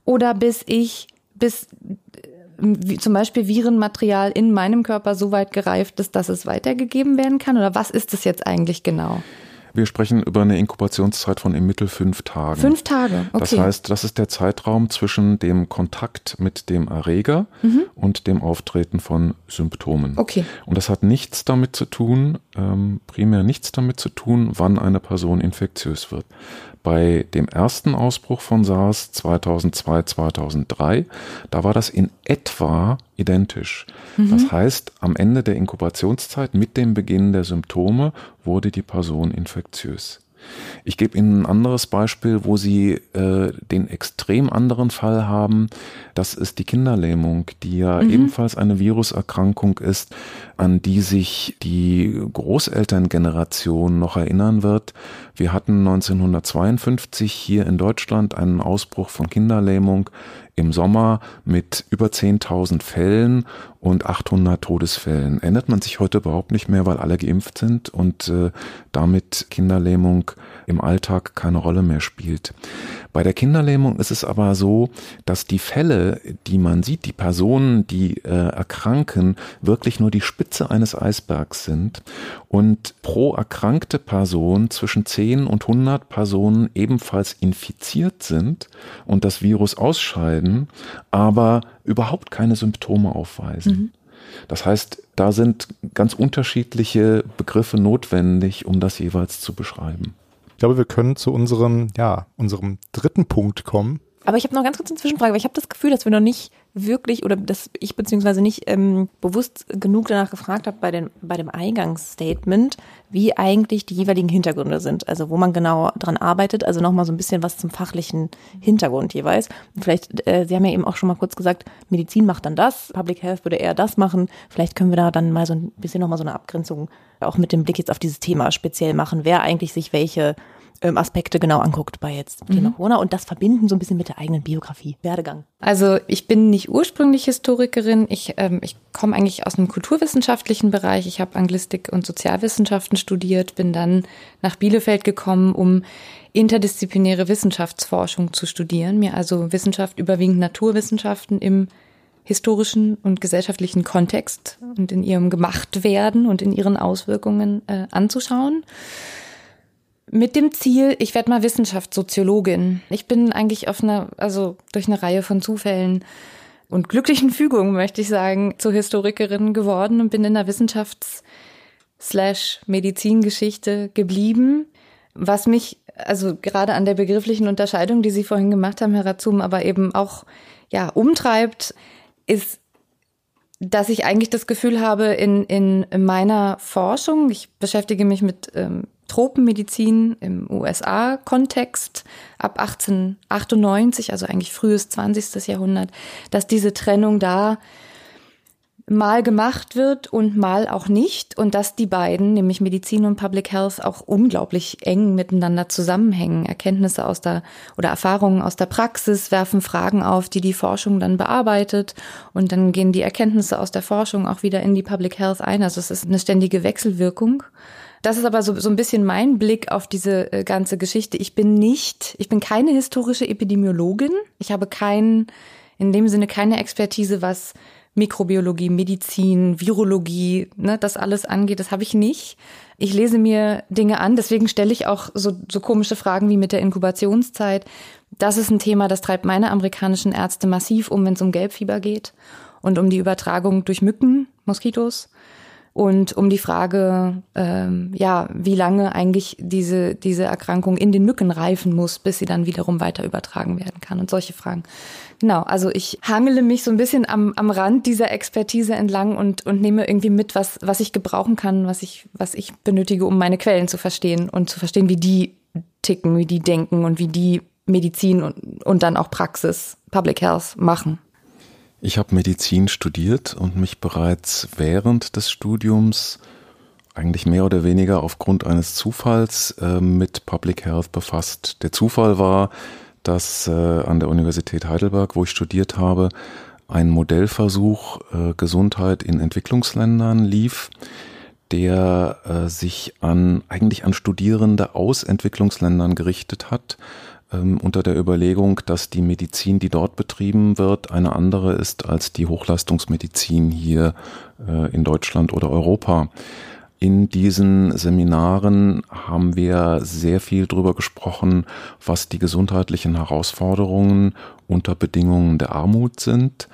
oder bis ich, bis wie zum Beispiel Virenmaterial in meinem Körper so weit gereift ist, dass es weitergegeben werden kann? Oder was ist es jetzt eigentlich genau? Wir sprechen über eine Inkubationszeit von im Mittel fünf Tagen. Fünf Tage, okay. Das heißt, das ist der Zeitraum zwischen dem Kontakt mit dem Erreger mhm. und dem Auftreten von Symptomen. Okay. Und das hat nichts damit zu tun, ähm, primär nichts damit zu tun, wann eine Person infektiös wird. Bei dem ersten Ausbruch von SARS 2002, 2003, da war das in etwa identisch. Mhm. Das heißt, am Ende der Inkubationszeit mit dem Beginn der Symptome wurde die Person infektiös. Ich gebe Ihnen ein anderes Beispiel, wo Sie äh, den extrem anderen Fall haben. Das ist die Kinderlähmung, die ja mhm. ebenfalls eine Viruserkrankung ist, an die sich die Großelterngeneration noch erinnern wird. Wir hatten 1952 hier in Deutschland einen Ausbruch von Kinderlähmung im Sommer mit über 10.000 Fällen und 800 Todesfällen. Erinnert man sich heute überhaupt nicht mehr, weil alle geimpft sind und äh, damit Kinderlähmung im Alltag keine Rolle mehr spielt. Bei der Kinderlähmung ist es aber so, dass die Fälle, die man sieht, die Personen, die äh, erkranken, wirklich nur die Spitze eines Eisbergs sind und pro erkrankte Person zwischen 10 und 100 Personen ebenfalls infiziert sind und das Virus ausscheiden, aber überhaupt keine Symptome aufweisen. Mhm. Das heißt, da sind ganz unterschiedliche Begriffe notwendig, um das jeweils zu beschreiben. Ich glaube, wir können zu unserem, ja, unserem dritten Punkt kommen. Aber ich habe noch ganz kurz eine Zwischenfrage, weil ich habe das Gefühl, dass wir noch nicht wirklich oder dass ich beziehungsweise nicht ähm, bewusst genug danach gefragt habe bei, den, bei dem Eingangsstatement, wie eigentlich die jeweiligen Hintergründe sind, also wo man genau dran arbeitet, also nochmal so ein bisschen was zum fachlichen Hintergrund jeweils. vielleicht, äh, Sie haben ja eben auch schon mal kurz gesagt, Medizin macht dann das, Public Health würde eher das machen. Vielleicht können wir da dann mal so ein bisschen nochmal so eine Abgrenzung auch mit dem Blick jetzt auf dieses Thema speziell machen, wer eigentlich sich welche ähm, Aspekte genau anguckt bei jetzt mhm. Thema Corona und das verbinden so ein bisschen mit der eigenen Biografie, Werdegang. Also ich bin nicht ursprünglich Historikerin, ich, ähm, ich komme eigentlich aus einem kulturwissenschaftlichen Bereich, ich habe Anglistik und Sozialwissenschaften studiert, bin dann nach Bielefeld gekommen, um interdisziplinäre Wissenschaftsforschung zu studieren, mir also Wissenschaft überwiegend Naturwissenschaften im historischen und gesellschaftlichen Kontext und in ihrem Gemachtwerden und in ihren Auswirkungen äh, anzuschauen. Mit dem Ziel, ich werde mal Wissenschaftssoziologin. Ich bin eigentlich auf einer, also durch eine Reihe von Zufällen und glücklichen Fügungen, möchte ich sagen, zur Historikerin geworden und bin in der Wissenschafts- slash Medizingeschichte geblieben. Was mich, also gerade an der begrifflichen Unterscheidung, die Sie vorhin gemacht haben, Herr Razum, aber eben auch, ja, umtreibt, ist, dass ich eigentlich das Gefühl habe, in, in meiner Forschung, ich beschäftige mich mit ähm, Tropenmedizin im USA-Kontext ab 1898, also eigentlich frühes 20. Jahrhundert, dass diese Trennung da mal gemacht wird und mal auch nicht und dass die beiden, nämlich Medizin und Public Health, auch unglaublich eng miteinander zusammenhängen. Erkenntnisse aus der oder Erfahrungen aus der Praxis werfen Fragen auf, die die Forschung dann bearbeitet und dann gehen die Erkenntnisse aus der Forschung auch wieder in die Public Health ein. Also es ist eine ständige Wechselwirkung. Das ist aber so, so ein bisschen mein Blick auf diese äh, ganze Geschichte. Ich bin nicht, ich bin keine historische Epidemiologin. Ich habe kein, in dem Sinne keine Expertise, was Mikrobiologie, Medizin, Virologie, ne, das alles angeht. Das habe ich nicht. Ich lese mir Dinge an, deswegen stelle ich auch so, so komische Fragen wie mit der Inkubationszeit. Das ist ein Thema, das treibt meine amerikanischen Ärzte massiv um, wenn es um Gelbfieber geht und um die Übertragung durch Mücken, Moskitos und um die Frage, ähm, ja, wie lange eigentlich diese, diese Erkrankung in den Mücken reifen muss, bis sie dann wiederum weiter übertragen werden kann und solche Fragen. Genau, also ich hangele mich so ein bisschen am, am Rand dieser Expertise entlang und, und nehme irgendwie mit, was, was ich gebrauchen kann, was ich, was ich benötige, um meine Quellen zu verstehen und zu verstehen, wie die ticken, wie die denken und wie die Medizin und, und dann auch Praxis, Public Health machen. Ich habe Medizin studiert und mich bereits während des Studiums eigentlich mehr oder weniger aufgrund eines Zufalls äh, mit Public Health befasst. Der Zufall war, dass äh, an der Universität Heidelberg, wo ich studiert habe, ein Modellversuch äh, Gesundheit in Entwicklungsländern lief, der äh, sich an eigentlich an Studierende aus Entwicklungsländern gerichtet hat ähm, unter der Überlegung, dass die Medizin, die dort betrieben wird, eine andere ist als die Hochleistungsmedizin hier äh, in Deutschland oder Europa. In diesen Seminaren haben wir sehr viel darüber gesprochen, was die gesundheitlichen Herausforderungen unter Bedingungen der Armut sind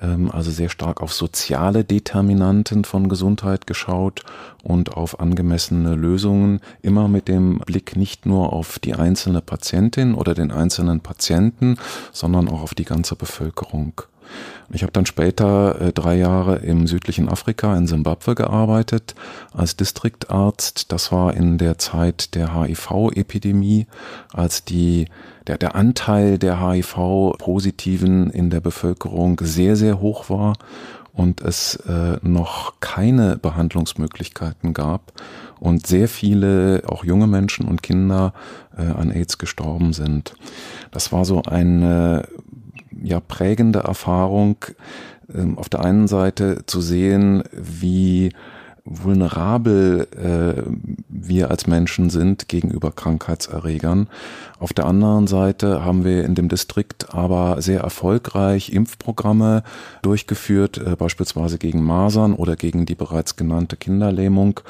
ähm, also sehr stark auf soziale Determinanten von Gesundheit geschaut und auf angemessene Lösungen, immer mit dem Blick nicht nur auf die einzelne Patientin oder den einzelnen Patienten, sondern auch auf die ganze Bevölkerung. Ich habe dann später äh, drei Jahre im südlichen Afrika in Simbabwe gearbeitet als Distriktarzt. Das war in der Zeit der HIV-Epidemie, als die der, der Anteil der HIV-Positiven in der Bevölkerung sehr, sehr hoch war und es äh, noch keine Behandlungsmöglichkeiten gab und sehr viele, auch junge Menschen und Kinder äh, an AIDS gestorben sind. Das war so eine ja, prägende Erfahrung, äh, auf der einen Seite zu sehen, wie vulnerabel äh, wir als Menschen sind gegenüber Krankheitserregern. Auf der anderen Seite haben wir in dem Distrikt aber sehr erfolgreich Impfprogramme durchgeführt, äh, beispielsweise gegen Masern oder gegen die bereits genannte Kinderlähmung,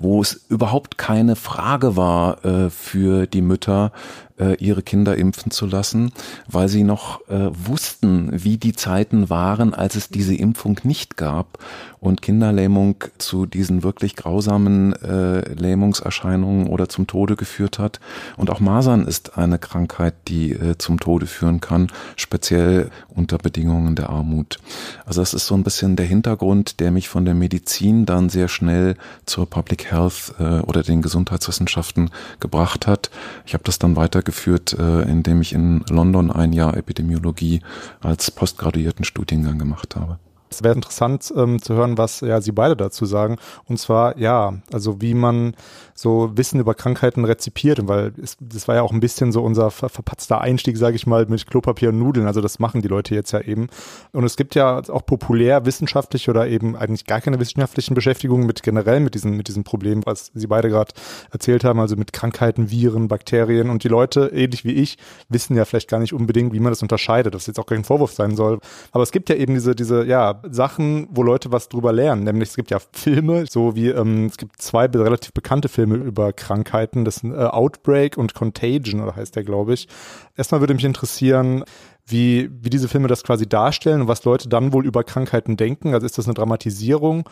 wo es überhaupt keine Frage war äh, für die Mütter, äh, ihre Kinder impfen zu lassen, weil sie noch äh, wussten, wie die Zeiten waren, als es diese Impfung nicht gab und Kinderlähmung zu diesen wirklich grausamen äh, Lähmungserscheinungen oder zum Tode geführt hat. Und auch Masern ist eine Krankheit, die äh, zum Tode führen kann, speziell unter Bedingungen der Armut. Also das ist so ein bisschen der Hintergrund, der mich von der Medizin dann sehr schnell zur Public Health äh, oder den Gesundheitswissenschaften gebracht hat. Ich habe das dann weitergeführt, äh, indem ich in London ein Jahr Epidemiologie als postgraduierten Studiengang gemacht habe. Es wäre interessant ähm, zu hören, was ja Sie beide dazu sagen. Und zwar, ja, also wie man so Wissen über Krankheiten rezipiert. weil es, das war ja auch ein bisschen so unser ver verpatzter Einstieg, sage ich mal, mit Klopapier und Nudeln. Also das machen die Leute jetzt ja eben. Und es gibt ja auch populär wissenschaftliche oder eben eigentlich gar keine wissenschaftlichen Beschäftigungen mit generell mit diesen, mit diesem Problem, was Sie beide gerade erzählt haben, also mit Krankheiten, Viren, Bakterien. Und die Leute, ähnlich wie ich, wissen ja vielleicht gar nicht unbedingt, wie man das unterscheidet, dass jetzt auch kein Vorwurf sein soll. Aber es gibt ja eben diese, diese, ja, Sachen, wo Leute was drüber lernen. Nämlich es gibt ja Filme, so wie, ähm, es gibt zwei relativ bekannte Filme, über Krankheiten. Das sind äh, Outbreak und Contagion, oder heißt der, glaube ich. Erstmal würde mich interessieren, wie, wie diese Filme das quasi darstellen und was Leute dann wohl über Krankheiten denken. Also ist das eine Dramatisierung?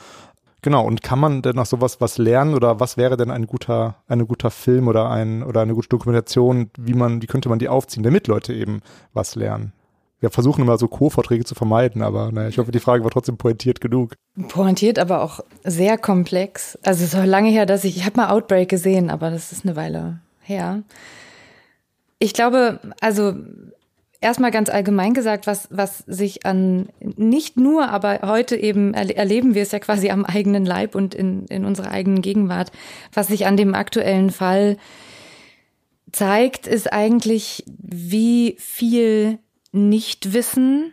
Genau, und kann man denn nach sowas was lernen oder was wäre denn ein guter, ein guter Film oder ein, oder eine gute Dokumentation, wie man, wie könnte man die aufziehen, damit Leute eben was lernen? Wir versuchen immer so Co-Vorträge zu vermeiden, aber naja, ich hoffe, die Frage war trotzdem pointiert genug. Pointiert, aber auch sehr komplex. Also es ist lange her, dass ich, ich habe mal Outbreak gesehen, aber das ist eine Weile her. Ich glaube, also erstmal ganz allgemein gesagt, was, was sich an, nicht nur, aber heute eben erleben wir es ja quasi am eigenen Leib und in, in unserer eigenen Gegenwart, was sich an dem aktuellen Fall zeigt, ist eigentlich, wie viel Nichtwissen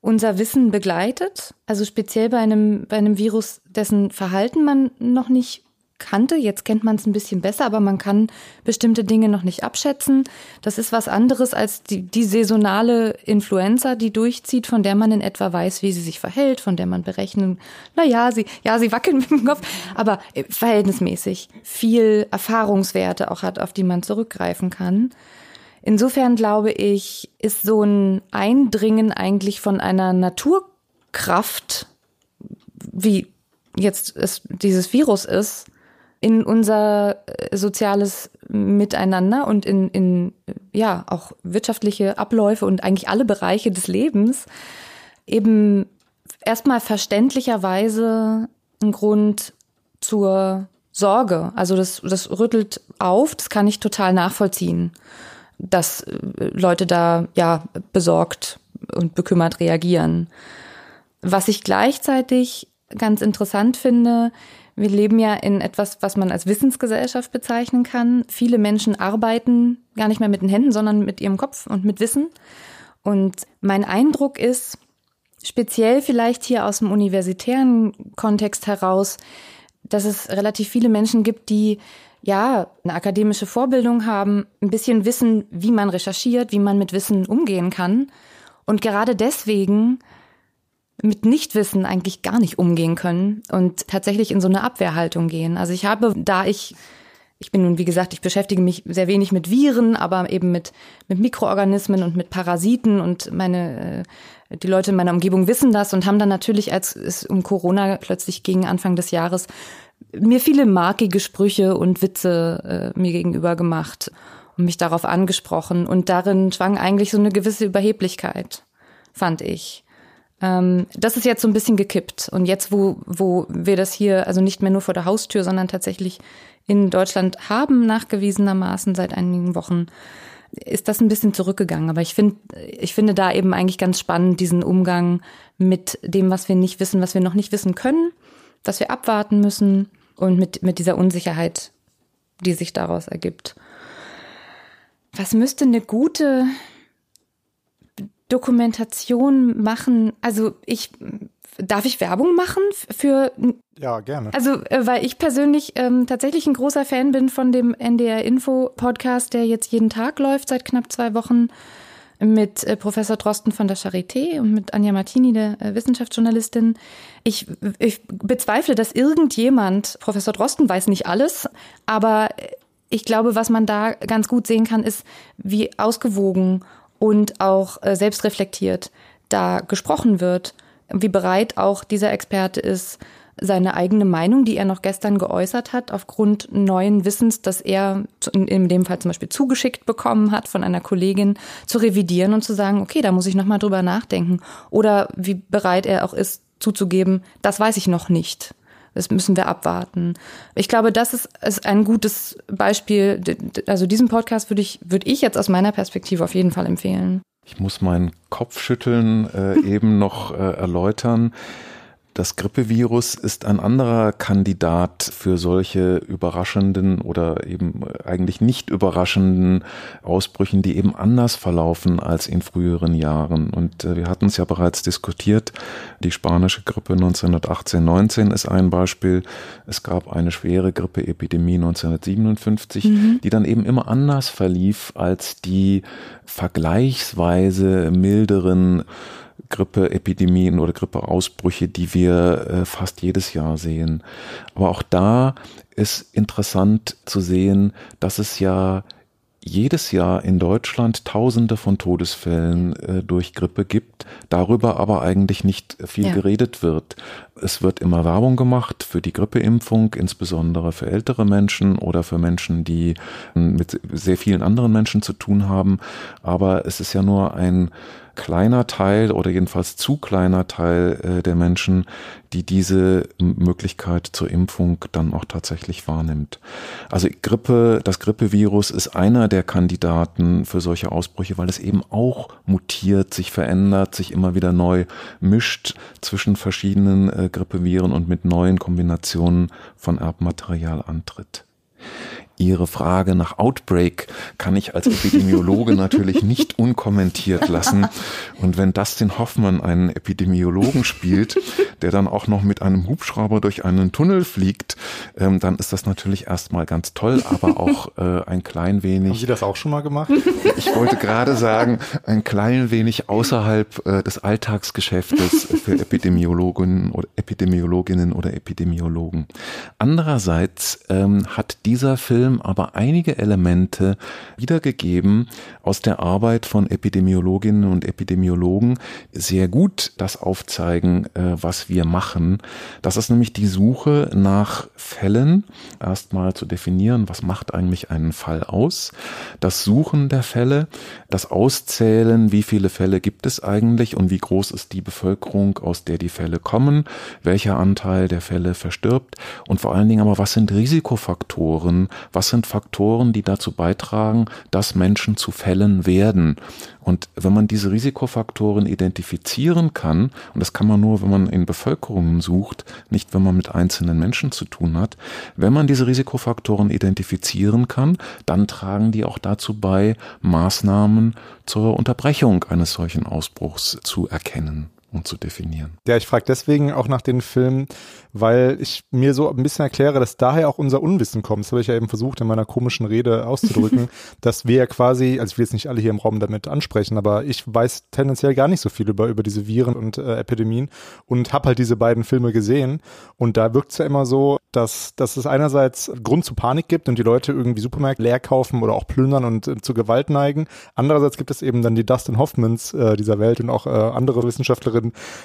unser Wissen begleitet. Also speziell bei einem, bei einem Virus, dessen Verhalten man noch nicht kannte. Jetzt kennt man es ein bisschen besser, aber man kann bestimmte Dinge noch nicht abschätzen. Das ist was anderes als die, die saisonale Influenza, die durchzieht, von der man in etwa weiß, wie sie sich verhält, von der man berechnen, na ja, sie, ja, sie wackelt mit dem Kopf, aber äh, verhältnismäßig viel Erfahrungswerte auch hat, auf die man zurückgreifen kann. Insofern glaube ich, ist so ein Eindringen eigentlich von einer Naturkraft, wie jetzt es dieses Virus ist, in unser äh, soziales Miteinander und in, in ja auch wirtschaftliche Abläufe und eigentlich alle Bereiche des Lebens eben erstmal verständlicherweise ein Grund zur Sorge. Also das, das rüttelt auf, das kann ich total nachvollziehen dass äh, Leute da ja besorgt und bekümmert reagieren. Was ich gleichzeitig ganz interessant finde, wir leben ja in etwas, was man als Wissensgesellschaft bezeichnen kann. Viele Menschen arbeiten gar nicht mehr mit den Händen, sondern mit ihrem Kopf und mit Wissen. Und mein Eindruck ist, speziell vielleicht hier aus dem universitären Kontext heraus, dass es relativ viele Menschen gibt, die ja, eine akademische Vorbildung haben, ein bisschen wissen, wie man recherchiert, wie man mit Wissen umgehen kann und gerade deswegen mit Nichtwissen eigentlich gar nicht umgehen können und tatsächlich in so eine Abwehrhaltung gehen. Also ich habe, da ich, ich bin nun, wie gesagt, ich beschäftige mich sehr wenig mit Viren, aber eben mit, mit Mikroorganismen und mit Parasiten und meine, äh, die Leute in meiner Umgebung wissen das und haben dann natürlich, als es um Corona plötzlich ging, Anfang des Jahres, mir viele markige Sprüche und Witze äh, mir gegenüber gemacht und mich darauf angesprochen. Und darin schwang eigentlich so eine gewisse Überheblichkeit, fand ich. Ähm, das ist jetzt so ein bisschen gekippt. Und jetzt, wo, wo wir das hier also nicht mehr nur vor der Haustür, sondern tatsächlich in Deutschland haben, nachgewiesenermaßen seit einigen Wochen, ist das ein bisschen zurückgegangen. Aber ich finde, ich finde da eben eigentlich ganz spannend diesen Umgang mit dem, was wir nicht wissen, was wir noch nicht wissen können, was wir abwarten müssen und mit, mit dieser Unsicherheit, die sich daraus ergibt. Was müsste eine gute Dokumentation machen? Also ich darf ich Werbung machen für ja gerne also äh, weil ich persönlich ähm, tatsächlich ein großer Fan bin von dem NDR Info Podcast der jetzt jeden Tag läuft seit knapp zwei Wochen mit äh, Professor Drosten von der Charité und mit Anja Martini, der äh, Wissenschaftsjournalistin. Ich, ich bezweifle, dass irgendjemand, Professor Drosten weiß nicht alles, aber ich glaube, was man da ganz gut sehen kann, ist, wie ausgewogen und auch äh, selbstreflektiert da gesprochen wird, wie bereit auch dieser Experte ist, seine eigene Meinung, die er noch gestern geäußert hat, aufgrund neuen Wissens, das er in dem Fall zum Beispiel zugeschickt bekommen hat von einer Kollegin, zu revidieren und zu sagen, okay, da muss ich nochmal drüber nachdenken. Oder wie bereit er auch ist, zuzugeben, das weiß ich noch nicht. Das müssen wir abwarten. Ich glaube, das ist, ist ein gutes Beispiel. Also diesen Podcast würde ich, würde ich jetzt aus meiner Perspektive auf jeden Fall empfehlen. Ich muss meinen Kopfschütteln äh, eben noch äh, erläutern. Das Grippevirus ist ein anderer Kandidat für solche überraschenden oder eben eigentlich nicht überraschenden Ausbrüchen, die eben anders verlaufen als in früheren Jahren. Und äh, wir hatten es ja bereits diskutiert. Die spanische Grippe 1918-19 ist ein Beispiel. Es gab eine schwere Grippeepidemie 1957, mhm. die dann eben immer anders verlief als die vergleichsweise milderen Grippeepidemien oder Grippeausbrüche, die wir äh, fast jedes Jahr sehen. Aber auch da ist interessant zu sehen, dass es ja jedes Jahr in Deutschland Tausende von Todesfällen äh, durch Grippe gibt, darüber aber eigentlich nicht viel ja. geredet wird. Es wird immer Werbung gemacht für die Grippeimpfung, insbesondere für ältere Menschen oder für Menschen, die mit sehr vielen anderen Menschen zu tun haben. Aber es ist ja nur ein kleiner Teil oder jedenfalls zu kleiner Teil äh, der Menschen, die diese Möglichkeit zur Impfung dann auch tatsächlich wahrnimmt. Also Grippe, das Grippevirus ist einer der Kandidaten für solche Ausbrüche, weil es eben auch mutiert, sich verändert, sich immer wieder neu mischt zwischen verschiedenen äh, Grippeviren und mit neuen Kombinationen von Erbmaterial antritt. Ihre Frage nach Outbreak kann ich als Epidemiologe natürlich nicht unkommentiert lassen. Und wenn Dustin Hoffmann einen Epidemiologen spielt, der dann auch noch mit einem Hubschrauber durch einen Tunnel fliegt, ähm, dann ist das natürlich erstmal ganz toll, aber auch äh, ein klein wenig. Haben Sie das auch schon mal gemacht? Ich wollte gerade sagen, ein klein wenig außerhalb äh, des Alltagsgeschäftes für Epidemiologinnen oder Epidemiologinnen oder Epidemiologen. Andererseits ähm, hat dieser Film Film aber einige Elemente wiedergegeben aus der Arbeit von Epidemiologinnen und Epidemiologen, sehr gut das aufzeigen, äh, was wir machen. Das ist nämlich die Suche nach Fällen, erstmal zu definieren, was macht eigentlich einen Fall aus, das Suchen der Fälle, das Auszählen, wie viele Fälle gibt es eigentlich und wie groß ist die Bevölkerung, aus der die Fälle kommen, welcher Anteil der Fälle verstirbt und vor allen Dingen aber, was sind Risikofaktoren, was sind Faktoren, die dazu beitragen, dass Menschen zu Fällen werden. Und wenn man diese Risikofaktoren identifizieren kann, und das kann man nur, wenn man in Bevölkerungen sucht, nicht wenn man mit einzelnen Menschen zu tun hat, wenn man diese Risikofaktoren identifizieren kann, dann tragen die auch dazu bei, Maßnahmen zur Unterbrechung eines solchen Ausbruchs zu erkennen und zu definieren. Ja, ich frage deswegen auch nach den Filmen, weil ich mir so ein bisschen erkläre, dass daher auch unser Unwissen kommt. Das habe ich ja eben versucht in meiner komischen Rede auszudrücken, dass wir quasi, also ich will jetzt nicht alle hier im Raum damit ansprechen, aber ich weiß tendenziell gar nicht so viel über, über diese Viren und äh, Epidemien und habe halt diese beiden Filme gesehen und da wirkt es ja immer so, dass, dass es einerseits Grund zu Panik gibt und die Leute irgendwie Supermärkte leer kaufen oder auch plündern und äh, zu Gewalt neigen. Andererseits gibt es eben dann die Dustin Hoffmans äh, dieser Welt und auch äh, andere Wissenschaftlerinnen,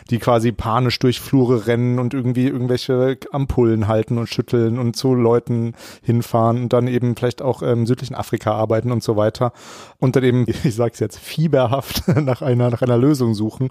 die quasi panisch durch Flure rennen und irgendwie irgendwelche Ampullen halten und schütteln und zu Leuten hinfahren und dann eben vielleicht auch im südlichen Afrika arbeiten und so weiter und dann eben, ich sag's jetzt, fieberhaft nach einer, nach einer Lösung suchen.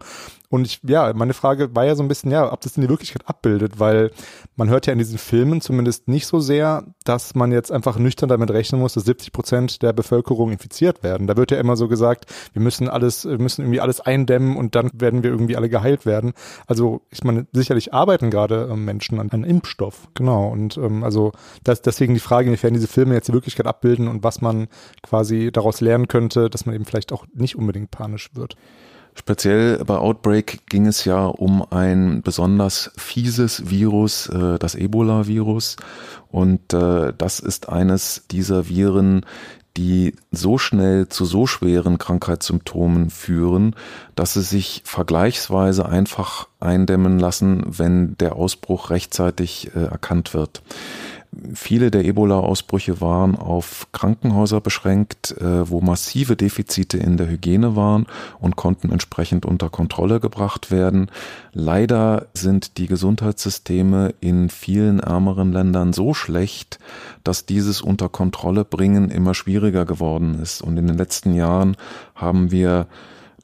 Und ich, ja, meine Frage war ja so ein bisschen, ja, ob das in die Wirklichkeit abbildet, weil man hört ja in diesen Filmen zumindest nicht so sehr, dass man jetzt einfach nüchtern damit rechnen muss, dass 70 Prozent der Bevölkerung infiziert werden. Da wird ja immer so gesagt, wir müssen alles, wir müssen irgendwie alles eindämmen und dann werden wir irgendwie alle geheilt werden. Also ich meine, sicherlich arbeiten gerade ähm, Menschen an einem Impfstoff, genau. Und ähm, also das, deswegen die Frage, inwiefern diese Filme jetzt die Wirklichkeit abbilden und was man quasi daraus lernen könnte, dass man eben vielleicht auch nicht unbedingt panisch wird. Speziell bei Outbreak ging es ja um ein besonders fieses Virus, äh, das Ebola-Virus. Und äh, das ist eines dieser Viren, die so schnell zu so schweren Krankheitssymptomen führen, dass sie sich vergleichsweise einfach eindämmen lassen, wenn der Ausbruch rechtzeitig äh, erkannt wird. Viele der Ebola-Ausbrüche waren auf Krankenhäuser beschränkt, äh, wo massive Defizite in der Hygiene waren und konnten entsprechend unter Kontrolle gebracht werden. Leider sind die Gesundheitssysteme in vielen ärmeren Ländern so schlecht, dass dieses unter Kontrolle bringen immer schwieriger geworden ist. Und in den letzten Jahren haben wir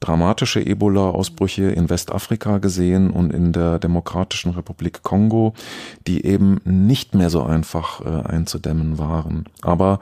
dramatische Ebola-Ausbrüche in Westafrika gesehen und in der Demokratischen Republik Kongo, die eben nicht mehr so einfach äh, einzudämmen waren. Aber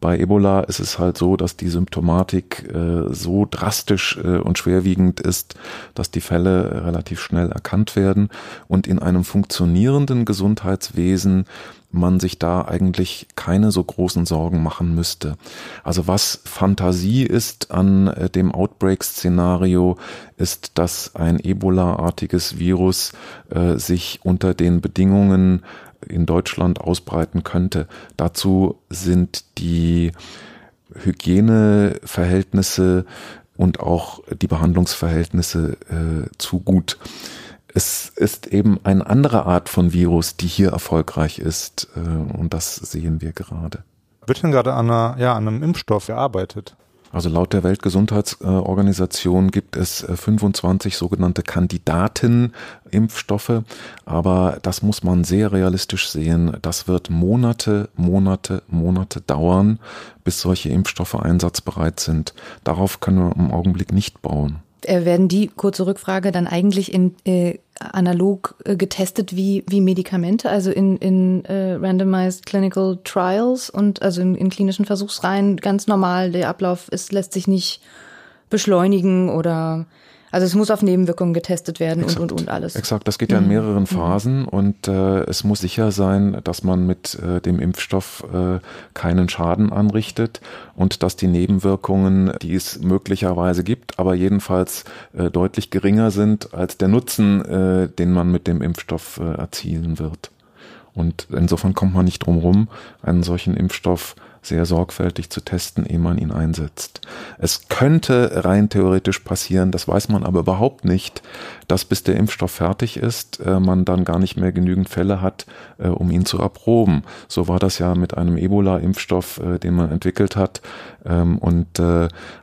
bei Ebola ist es halt so, dass die Symptomatik äh, so drastisch äh, und schwerwiegend ist, dass die Fälle relativ schnell erkannt werden und in einem funktionierenden Gesundheitswesen man sich da eigentlich keine so großen Sorgen machen müsste. Also was Fantasie ist an äh, dem Outbreak-Szenario, ist, dass ein Ebola-artiges Virus äh, sich unter den Bedingungen in Deutschland ausbreiten könnte. Dazu sind die Hygieneverhältnisse und auch die Behandlungsverhältnisse äh, zu gut. Es ist eben eine andere Art von Virus, die hier erfolgreich ist. Äh, und das sehen wir gerade. Wird denn gerade an, einer, ja, an einem Impfstoff gearbeitet? Also laut der Weltgesundheitsorganisation gibt es 25 äh, sogenannte Kandidatenimpfstoffe, aber das muss man sehr realistisch sehen. Das wird Monate, Monate, Monate dauern, bis solche Impfstoffe einsatzbereit sind. Darauf können wir im Augenblick nicht bauen. Äh, werden die, kurze Rückfrage, dann eigentlich in äh, analog äh, getestet wie, wie Medikamente, also in, in äh, Randomized Clinical Trials und also in, in klinischen Versuchsreihen ganz normal, der Ablauf ist, lässt sich nicht beschleunigen oder also es muss auf Nebenwirkungen getestet werden Exakt. und und und alles. Exakt, das geht ja in mhm. mehreren mhm. Phasen und äh, es muss sicher sein, dass man mit äh, dem Impfstoff äh, keinen Schaden anrichtet und dass die Nebenwirkungen, die es möglicherweise gibt, aber jedenfalls äh, deutlich geringer sind als der Nutzen, äh, den man mit dem Impfstoff äh, erzielen wird. Und insofern kommt man nicht drum rum, einen solchen Impfstoff sehr sorgfältig zu testen, ehe man ihn einsetzt. Es könnte rein theoretisch passieren, das weiß man aber überhaupt nicht, dass bis der Impfstoff fertig ist, äh, man dann gar nicht mehr genügend Fälle hat, äh, um ihn zu erproben. So war das ja mit einem Ebola-Impfstoff, äh, den man entwickelt hat. Ähm, und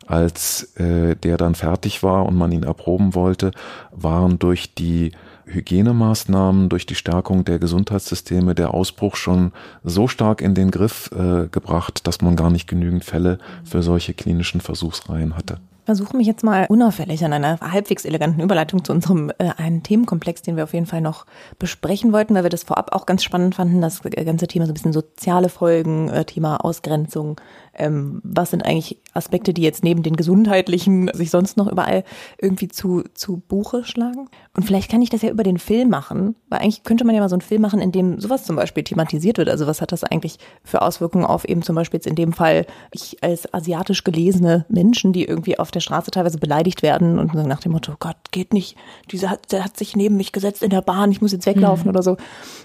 als der dann fertig war und man ihn erproben wollte, waren durch die Hygienemaßnahmen, durch die Stärkung der Gesundheitssysteme der Ausbruch schon so stark in den Griff äh, gebracht, dass man gar nicht genügend Fälle für solche klinischen Versuchsreihen hatte versuche mich jetzt mal unauffällig an einer halbwegs eleganten Überleitung zu unserem äh, einen Themenkomplex, den wir auf jeden Fall noch besprechen wollten, weil wir das vorab auch ganz spannend fanden, das ganze Thema so ein bisschen soziale Folgen, äh, Thema Ausgrenzung. Ähm, was sind eigentlich Aspekte, die jetzt neben den gesundheitlichen sich sonst noch überall irgendwie zu, zu Buche schlagen? Und vielleicht kann ich das ja über den Film machen, weil eigentlich könnte man ja mal so einen Film machen, in dem sowas zum Beispiel thematisiert wird. Also was hat das eigentlich für Auswirkungen auf eben zum Beispiel jetzt in dem Fall ich als asiatisch gelesene Menschen, die irgendwie auf der Straße teilweise beleidigt werden und nach dem Motto, Gott, geht nicht, dieser hat, der hat sich neben mich gesetzt in der Bahn, ich muss jetzt weglaufen mhm. oder so,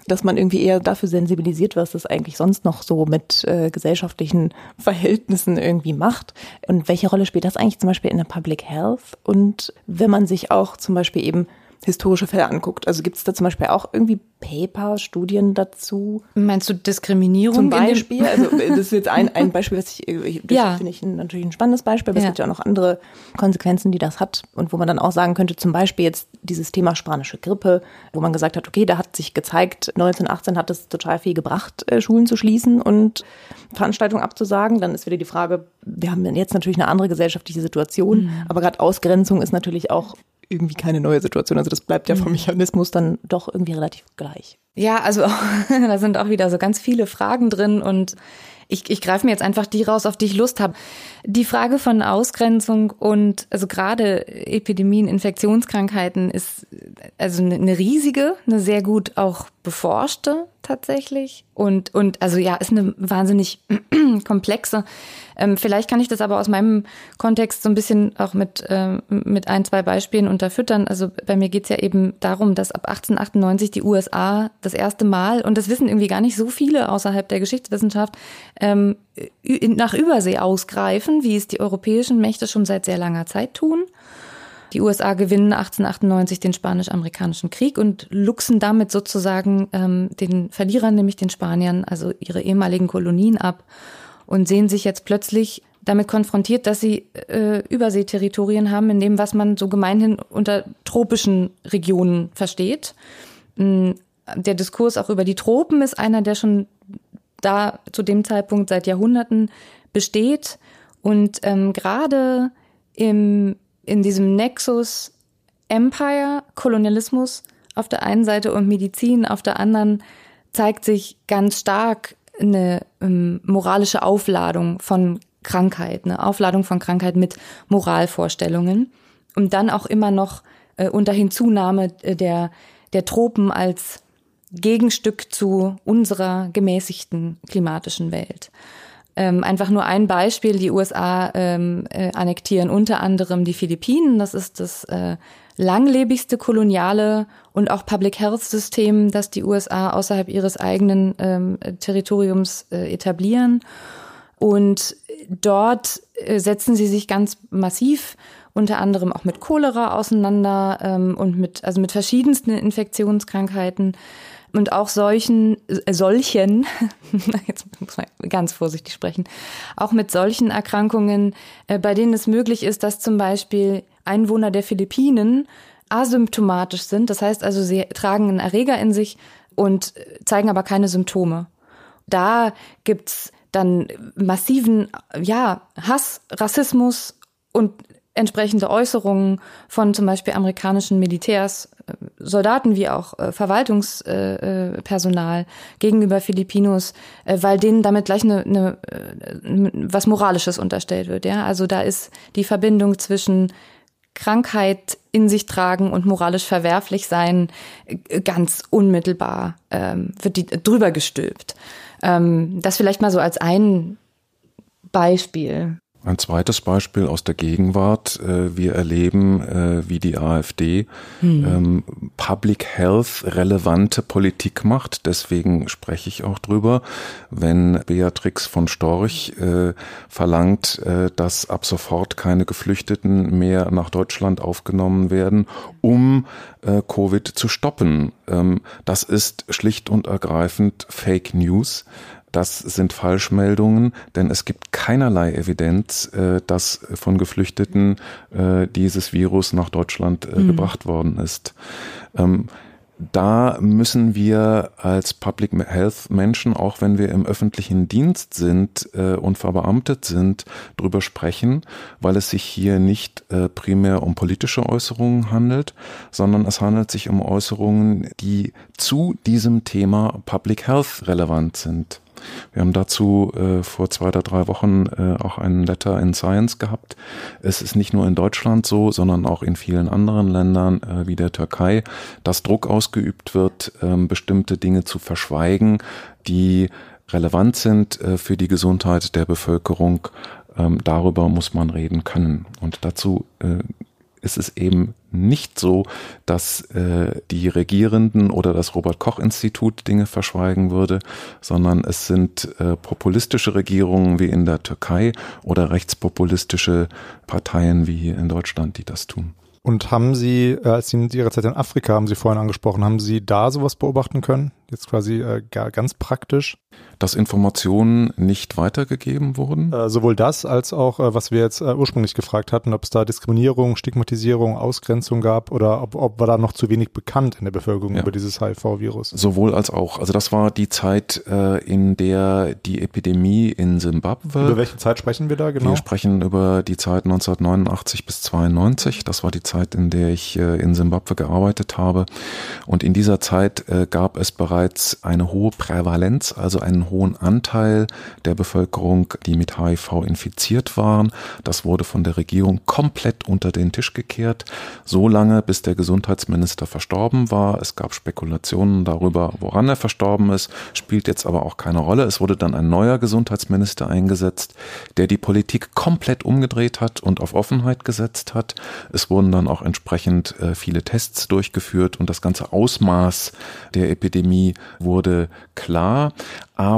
dass man irgendwie eher dafür sensibilisiert, was das eigentlich sonst noch so mit äh, gesellschaftlichen Verhältnissen irgendwie macht. Und welche Rolle spielt das eigentlich zum Beispiel in der Public Health? Und wenn man sich auch zum Beispiel eben historische Fälle anguckt. Also gibt es da zum Beispiel auch irgendwie Paper, Studien dazu? Meinst du Diskriminierung? Zum Beispiel. also das ist jetzt ein, ein Beispiel, was ich, ich ja. finde ich natürlich ein spannendes Beispiel, aber ja. es gibt ja auch noch andere Konsequenzen, die das hat und wo man dann auch sagen könnte, zum Beispiel jetzt dieses Thema spanische Grippe, wo man gesagt hat, okay, da hat sich gezeigt, 1918 hat es total viel gebracht, äh, Schulen zu schließen und Veranstaltungen abzusagen. Dann ist wieder die Frage, wir haben jetzt natürlich eine andere gesellschaftliche Situation, mhm. aber gerade Ausgrenzung ist natürlich auch irgendwie keine neue Situation. Also das bleibt ja vom mhm. Mechanismus dann doch irgendwie relativ gleich. Ja, also da sind auch wieder so ganz viele Fragen drin und ich, ich greife mir jetzt einfach die raus, auf die ich Lust habe. Die Frage von Ausgrenzung und also gerade Epidemien, Infektionskrankheiten ist also eine riesige, eine sehr gut auch beforschte tatsächlich. Und, und also ja, ist eine wahnsinnig komplexe. Ähm, vielleicht kann ich das aber aus meinem Kontext so ein bisschen auch mit, ähm, mit ein, zwei Beispielen unterfüttern. Also bei mir geht's ja eben darum, dass ab 1898 die USA das erste Mal, und das wissen irgendwie gar nicht so viele außerhalb der Geschichtswissenschaft, ähm, nach Übersee ausgreifen, wie es die europäischen Mächte schon seit sehr langer Zeit tun. Die USA gewinnen 1898 den Spanisch-Amerikanischen Krieg und luchsen damit sozusagen ähm, den Verlierern, nämlich den Spaniern, also ihre ehemaligen Kolonien ab und sehen sich jetzt plötzlich damit konfrontiert, dass sie äh, Überseeterritorien haben, in dem, was man so gemeinhin unter tropischen Regionen versteht. Mm, der Diskurs auch über die Tropen ist einer, der schon da zu dem Zeitpunkt seit Jahrhunderten besteht. Und ähm, gerade im, in diesem Nexus Empire, Kolonialismus auf der einen Seite und Medizin auf der anderen zeigt sich ganz stark eine ähm, moralische Aufladung von Krankheit, eine Aufladung von Krankheit mit Moralvorstellungen und dann auch immer noch äh, unter Hinzunahme äh, der, der Tropen als Gegenstück zu unserer gemäßigten klimatischen Welt. Ähm, einfach nur ein Beispiel, die USA ähm, äh, annektieren unter anderem die Philippinen, das ist das äh, langlebigste koloniale und auch Public Health System, das die USA außerhalb ihres eigenen ähm, Territoriums äh, etablieren. Und dort äh, setzen sie sich ganz massiv unter anderem auch mit Cholera auseinander ähm, und mit, also mit verschiedensten Infektionskrankheiten und auch solchen, äh, solchen, jetzt muss man ganz vorsichtig sprechen, auch mit solchen Erkrankungen, äh, bei denen es möglich ist, dass zum Beispiel Einwohner der Philippinen asymptomatisch sind. Das heißt also, sie tragen einen Erreger in sich und zeigen aber keine Symptome. Da gibt's dann massiven, ja, Hass, Rassismus und entsprechende Äußerungen von zum Beispiel amerikanischen Militärs, äh, Soldaten wie auch äh, Verwaltungspersonal gegenüber Filipinos, äh, weil denen damit gleich eine, eine, was Moralisches unterstellt wird. Ja, also da ist die Verbindung zwischen Krankheit in sich tragen und moralisch verwerflich sein ganz unmittelbar ähm, wird die drüber gestülpt. Ähm, das vielleicht mal so als ein Beispiel. Ein zweites Beispiel aus der Gegenwart. Äh, wir erleben, äh, wie die AfD hm. Ähm, Public Health relevante Politik macht. Deswegen spreche ich auch drüber. Wenn Beatrix von Storch äh, verlangt, dass ab sofort keine Geflüchteten mehr nach Deutschland aufgenommen werden, um Covid zu stoppen. Ähm, das ist schlicht und ergreifend Fake News. Das sind Falschmeldungen, denn es gibt keinerlei Evidenz, äh, dass von Geflüchteten äh, dieses Virus nach Deutschland äh, mhm. gebracht worden ist. Ähm, da müssen wir als Public Health Menschen, auch wenn wir im öffentlichen Dienst sind äh, und verbeamtet sind, drüber sprechen, weil es sich hier nicht äh, primär um politische Äußerungen handelt, sondern es handelt sich um Äußerungen, die zu diesem Thema Public Health relevant sind. Wir haben dazu äh, vor zwei oder drei Wochen äh, auch einen Letter in Science gehabt. Es ist nicht nur in Deutschland so, sondern auch in vielen anderen Ländern äh, wie der Türkei, dass Druck ausgeübt wird, ähm, bestimmte Dinge zu verschweigen, die relevant sind äh, für die Gesundheit der Bevölkerung. Ähm, darüber muss man reden können. Und dazu äh, ist es eben nicht so, dass äh, die Regierenden oder das Robert Koch Institut Dinge verschweigen würde, sondern es sind äh, populistische Regierungen wie in der Türkei oder rechtspopulistische Parteien wie in Deutschland, die das tun. Und haben Sie, äh, als Sie in Ihrer Zeit in Afrika, haben Sie vorhin angesprochen, haben Sie da sowas beobachten können? Jetzt quasi äh, ganz praktisch? Dass Informationen nicht weitergegeben wurden? Äh, sowohl das als auch, äh, was wir jetzt äh, ursprünglich gefragt hatten, ob es da Diskriminierung, Stigmatisierung, Ausgrenzung gab oder ob, ob war da noch zu wenig bekannt in der Bevölkerung ja. über dieses HIV-Virus? Sowohl als auch. Also das war die Zeit, äh, in der die Epidemie in Simbabwe. Über welche Zeit sprechen wir da genau? Wir sprechen über die Zeit 1989 bis 92. Das war die Zeit, in der ich äh, in Simbabwe gearbeitet habe. Und in dieser Zeit äh, gab es bereits eine hohe Prävalenz, also einen hohen Anteil der Bevölkerung, die mit HIV infiziert waren. Das wurde von der Regierung komplett unter den Tisch gekehrt, so lange bis der Gesundheitsminister verstorben war. Es gab Spekulationen darüber, woran er verstorben ist, spielt jetzt aber auch keine Rolle. Es wurde dann ein neuer Gesundheitsminister eingesetzt, der die Politik komplett umgedreht hat und auf Offenheit gesetzt hat. Es wurden dann auch entsprechend äh, viele Tests durchgeführt und das ganze Ausmaß der Epidemie wurde klar. Aber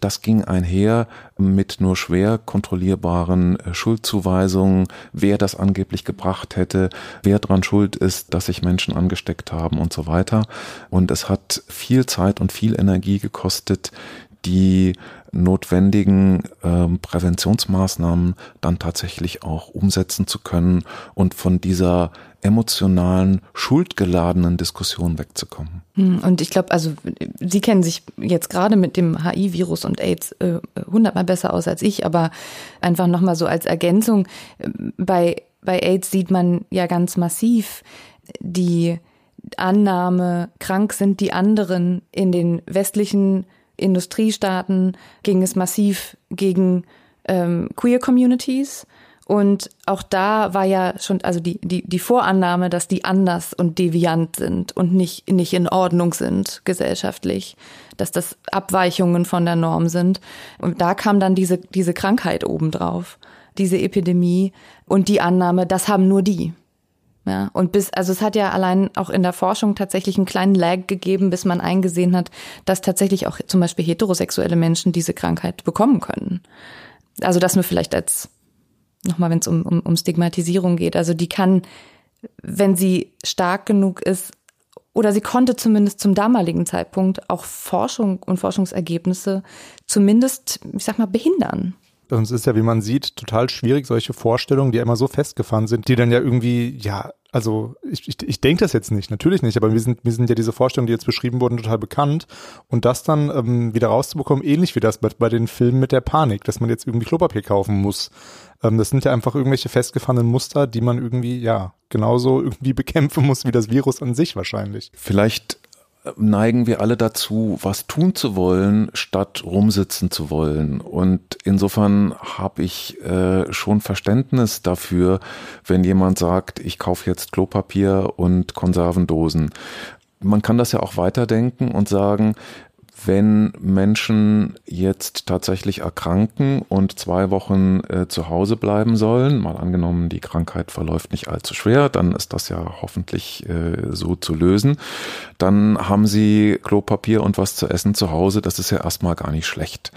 das ging einher mit nur schwer kontrollierbaren äh, Schuldzuweisungen, wer das angeblich gebracht hätte, wer dran schuld ist, dass sich Menschen angesteckt haben und so weiter. Und es hat viel Zeit und viel Energie gekostet, die notwendigen ähm, Präventionsmaßnahmen dann tatsächlich auch umsetzen zu können und von dieser emotionalen, schuldgeladenen Diskussion wegzukommen. Hm, und ich glaube, also Sie kennen sich jetzt gerade mit dem HIV-Virus und AIDS äh, hundertmal besser aus als ich, aber einfach nochmal so als Ergänzung, äh, bei, bei AIDS sieht man ja ganz massiv die Annahme, krank sind die anderen in den westlichen Industriestaaten ging es massiv gegen ähm, Queer Communities. Und auch da war ja schon, also die, die, die Vorannahme, dass die anders und deviant sind und nicht, nicht in Ordnung sind gesellschaftlich, dass das Abweichungen von der Norm sind. Und da kam dann diese, diese Krankheit obendrauf, diese Epidemie und die Annahme, das haben nur die. Ja, und bis, also es hat ja allein auch in der Forschung tatsächlich einen kleinen Lag gegeben, bis man eingesehen hat, dass tatsächlich auch zum Beispiel heterosexuelle Menschen diese Krankheit bekommen können. Also das nur vielleicht als, nochmal, wenn es um, um, um Stigmatisierung geht. Also die kann, wenn sie stark genug ist, oder sie konnte zumindest zum damaligen Zeitpunkt auch Forschung und Forschungsergebnisse zumindest, ich sag mal, behindern. Und es ist ja, wie man sieht, total schwierig, solche Vorstellungen, die ja immer so festgefahren sind, die dann ja irgendwie, ja, also ich, ich, ich denke das jetzt nicht, natürlich nicht, aber mir sind, mir sind ja diese Vorstellungen, die jetzt beschrieben wurden, total bekannt. Und das dann ähm, wieder rauszubekommen, ähnlich wie das bei, bei den Filmen mit der Panik, dass man jetzt irgendwie Klopapier kaufen muss. Ähm, das sind ja einfach irgendwelche festgefahrenen Muster, die man irgendwie, ja, genauso irgendwie bekämpfen muss wie das Virus an sich wahrscheinlich. Vielleicht neigen wir alle dazu, was tun zu wollen, statt rumsitzen zu wollen. Und insofern habe ich äh, schon Verständnis dafür, wenn jemand sagt, ich kaufe jetzt Klopapier und Konservendosen. Man kann das ja auch weiterdenken und sagen, wenn Menschen jetzt tatsächlich erkranken und zwei Wochen äh, zu Hause bleiben sollen, mal angenommen, die Krankheit verläuft nicht allzu schwer, dann ist das ja hoffentlich äh, so zu lösen, dann haben sie Klopapier und was zu essen zu Hause, das ist ja erstmal gar nicht schlecht.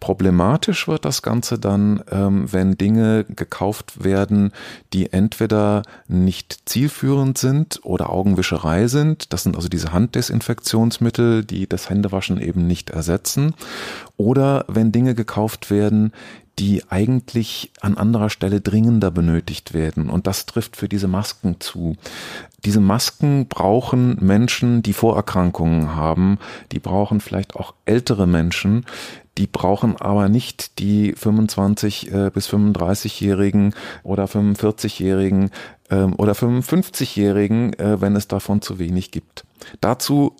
Problematisch wird das Ganze dann, ähm, wenn Dinge gekauft werden, die entweder nicht zielführend sind oder Augenwischerei sind. Das sind also diese Handdesinfektionsmittel, die das Händewaschen eben nicht ersetzen. Oder wenn Dinge gekauft werden, die eigentlich an anderer Stelle dringender benötigt werden. Und das trifft für diese Masken zu. Diese Masken brauchen Menschen, die Vorerkrankungen haben. Die brauchen vielleicht auch ältere Menschen. Die brauchen aber nicht die 25 äh, bis 35-Jährigen oder 45-Jährigen ähm, oder 55-Jährigen, äh, wenn es davon zu wenig gibt. Dazu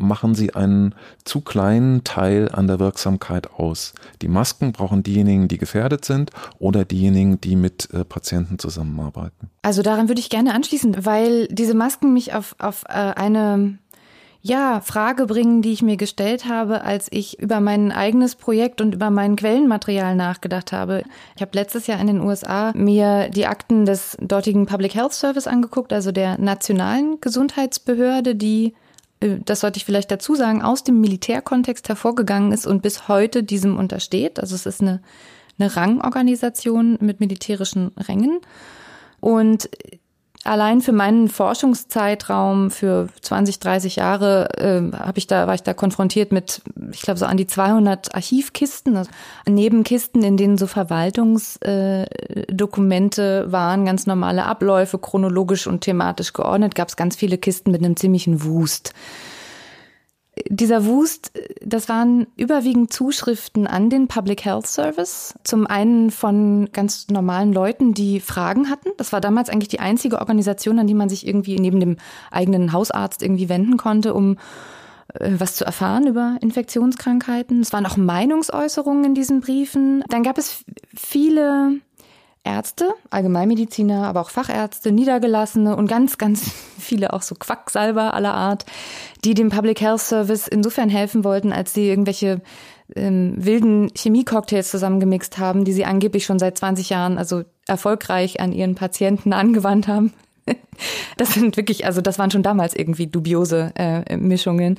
machen sie einen zu kleinen Teil an der Wirksamkeit aus. Die Masken brauchen diejenigen, die gefährdet sind oder diejenigen, die mit äh, Patienten zusammenarbeiten. Also daran würde ich gerne anschließen, weil diese Masken mich auf, auf äh, eine ja, Frage bringen, die ich mir gestellt habe, als ich über mein eigenes Projekt und über mein Quellenmaterial nachgedacht habe. Ich habe letztes Jahr in den USA mir die Akten des dortigen Public Health Service angeguckt, also der nationalen Gesundheitsbehörde, die das sollte ich vielleicht dazu sagen, aus dem Militärkontext hervorgegangen ist und bis heute diesem untersteht. Also es ist eine, eine Rangorganisation mit militärischen Rängen. Und allein für meinen Forschungszeitraum für 20, 30 Jahre äh, habe ich da war ich da konfrontiert mit ich glaube so an die 200 Archivkisten, also Nebenkisten, in denen so Verwaltungsdokumente äh, waren, ganz normale Abläufe chronologisch und thematisch geordnet, gab es ganz viele Kisten mit einem ziemlichen Wust dieser Wust, das waren überwiegend Zuschriften an den Public Health Service. Zum einen von ganz normalen Leuten, die Fragen hatten. Das war damals eigentlich die einzige Organisation, an die man sich irgendwie neben dem eigenen Hausarzt irgendwie wenden konnte, um äh, was zu erfahren über Infektionskrankheiten. Es waren auch Meinungsäußerungen in diesen Briefen. Dann gab es viele Ärzte, Allgemeinmediziner, aber auch Fachärzte, Niedergelassene und ganz, ganz viele auch so Quacksalber aller Art, die dem Public Health Service insofern helfen wollten, als sie irgendwelche ähm, wilden Chemiecocktails zusammengemixt haben, die sie angeblich schon seit 20 Jahren also erfolgreich an ihren Patienten angewandt haben. Das sind wirklich, also das waren schon damals irgendwie dubiose äh, Mischungen.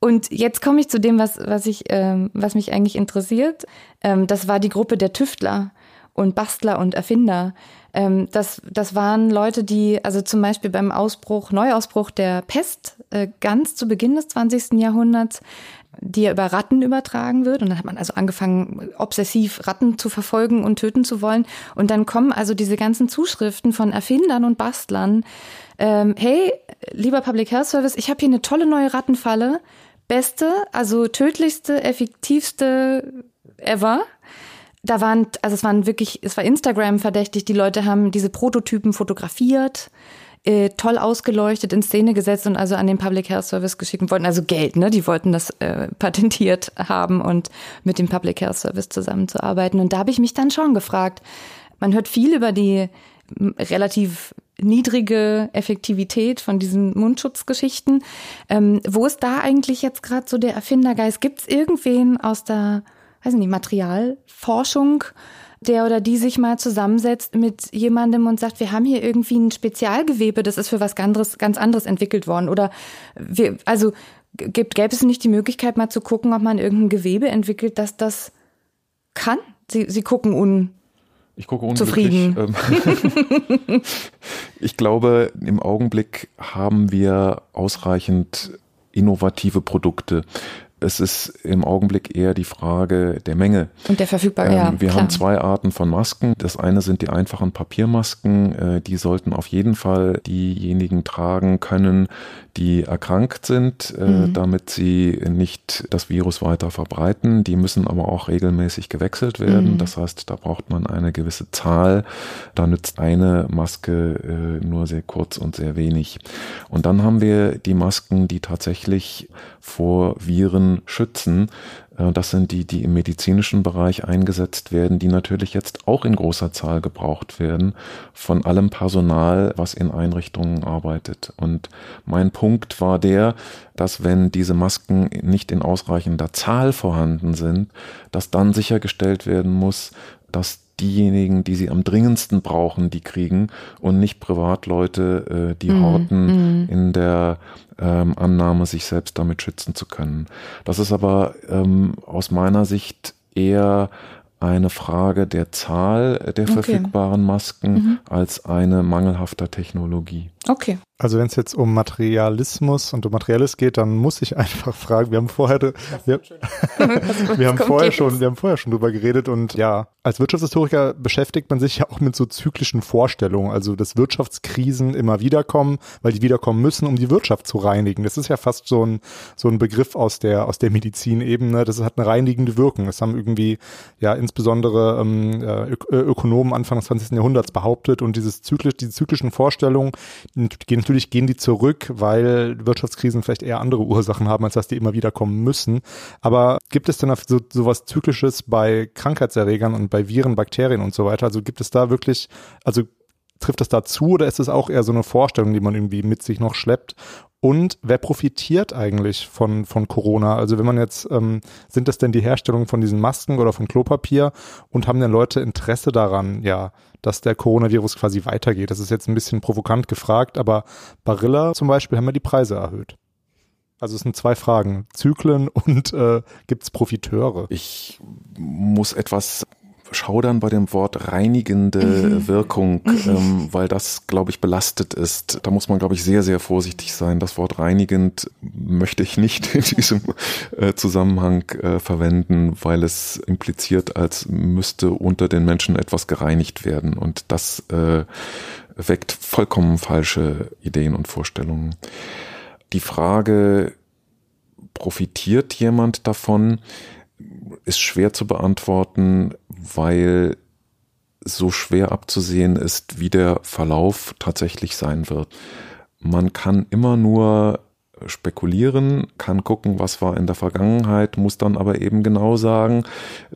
Und jetzt komme ich zu dem, was, was, ich, ähm, was mich eigentlich interessiert. Ähm, das war die Gruppe der Tüftler und Bastler und Erfinder. Ähm, das, das waren Leute, die, also zum Beispiel beim Ausbruch, Neuausbruch der Pest, äh, ganz zu Beginn des 20. Jahrhunderts, die ja über Ratten übertragen wird. Und dann hat man also angefangen, obsessiv Ratten zu verfolgen und töten zu wollen. Und dann kommen also diese ganzen Zuschriften von Erfindern und Bastlern. Ähm, hey, lieber Public Health Service, ich habe hier eine tolle neue Rattenfalle. Beste, also tödlichste, effektivste ever da waren, also es waren wirklich, es war Instagram verdächtig, die Leute haben diese Prototypen fotografiert, äh, toll ausgeleuchtet, in Szene gesetzt und also an den Public Health Service geschickt und wollten also Geld, ne? Die wollten das äh, patentiert haben und mit dem Public Health Service zusammenzuarbeiten. Und da habe ich mich dann schon gefragt, man hört viel über die relativ niedrige Effektivität von diesen Mundschutzgeschichten. Ähm, wo ist da eigentlich jetzt gerade so der Erfindergeist? Gibt es irgendwen aus der weiß nicht, Materialforschung, der oder die sich mal zusammensetzt mit jemandem und sagt, wir haben hier irgendwie ein Spezialgewebe, das ist für was anderes, ganz anderes entwickelt worden. Oder wir, also gibt, gäbe es nicht die Möglichkeit, mal zu gucken, ob man irgendein Gewebe entwickelt, das das kann? Sie, Sie gucken un, ich gucke unzufrieden. Ähm, ich glaube, im Augenblick haben wir ausreichend innovative Produkte es ist im Augenblick eher die Frage der Menge. Und der Verfügbarkeit. Ähm, ja, wir klar. haben zwei Arten von Masken. Das eine sind die einfachen Papiermasken. Äh, die sollten auf jeden Fall diejenigen tragen können, die erkrankt sind, äh, mhm. damit sie nicht das Virus weiter verbreiten. Die müssen aber auch regelmäßig gewechselt werden. Mhm. Das heißt, da braucht man eine gewisse Zahl. Da nützt eine Maske äh, nur sehr kurz und sehr wenig. Und dann haben wir die Masken, die tatsächlich vor Viren schützen. Äh, das sind die, die im medizinischen Bereich eingesetzt werden, die natürlich jetzt auch in großer Zahl gebraucht werden von allem Personal, was in Einrichtungen arbeitet. Und mein Punkt war der, dass wenn diese Masken nicht in ausreichender Zahl vorhanden sind, dass dann sichergestellt werden muss, dass diejenigen, die sie am dringendsten brauchen, die kriegen und nicht Privatleute, äh, die mm, horten mm. in der ähm, Annahme, sich selbst damit schützen zu können. Das ist aber ähm, aus meiner Sicht eher eine Frage der Zahl der okay. verfügbaren Masken mhm. als eine mangelhafter Technologie. Okay. Also wenn es jetzt um Materialismus und um Materielles geht, dann muss ich einfach fragen. Wir haben vorher, wir, wir haben vorher schon, wir haben vorher schon drüber geredet und ja, als Wirtschaftshistoriker beschäftigt man sich ja auch mit so zyklischen Vorstellungen, also dass Wirtschaftskrisen immer wiederkommen, weil die wiederkommen müssen, um die Wirtschaft zu reinigen. Das ist ja fast so ein so ein Begriff aus der aus der Medizinebene. Das hat eine reinigende Wirkung. Das haben irgendwie ja insbesondere ähm, äh, Ökonomen Anfang des 20. Jahrhunderts behauptet und dieses zyklisch, diese zyklischen Vorstellungen natürlich gehen die zurück, weil Wirtschaftskrisen vielleicht eher andere Ursachen haben, als dass die immer wieder kommen müssen. Aber gibt es denn so, so was Zyklisches bei Krankheitserregern und bei Viren, Bakterien und so weiter? Also gibt es da wirklich, also trifft das da zu oder ist es auch eher so eine Vorstellung, die man irgendwie mit sich noch schleppt? Und wer profitiert eigentlich von, von Corona? Also wenn man jetzt, ähm, sind das denn die Herstellung von diesen Masken oder von Klopapier und haben denn Leute Interesse daran, ja, dass der Coronavirus quasi weitergeht? Das ist jetzt ein bisschen provokant gefragt, aber Barilla zum Beispiel haben ja die Preise erhöht. Also es sind zwei Fragen. Zyklen und äh, gibt es Profiteure? Ich muss etwas schaudern bei dem Wort reinigende mhm. Wirkung, mhm. ähm, weil das, glaube ich, belastet ist. Da muss man, glaube ich, sehr, sehr vorsichtig sein. Das Wort reinigend möchte ich nicht in diesem äh, Zusammenhang äh, verwenden, weil es impliziert, als müsste unter den Menschen etwas gereinigt werden. Und das äh, weckt vollkommen falsche Ideen und Vorstellungen. Die Frage, profitiert jemand davon? Ist schwer zu beantworten, weil so schwer abzusehen ist, wie der Verlauf tatsächlich sein wird. Man kann immer nur spekulieren, kann gucken, was war in der Vergangenheit, muss dann aber eben genau sagen,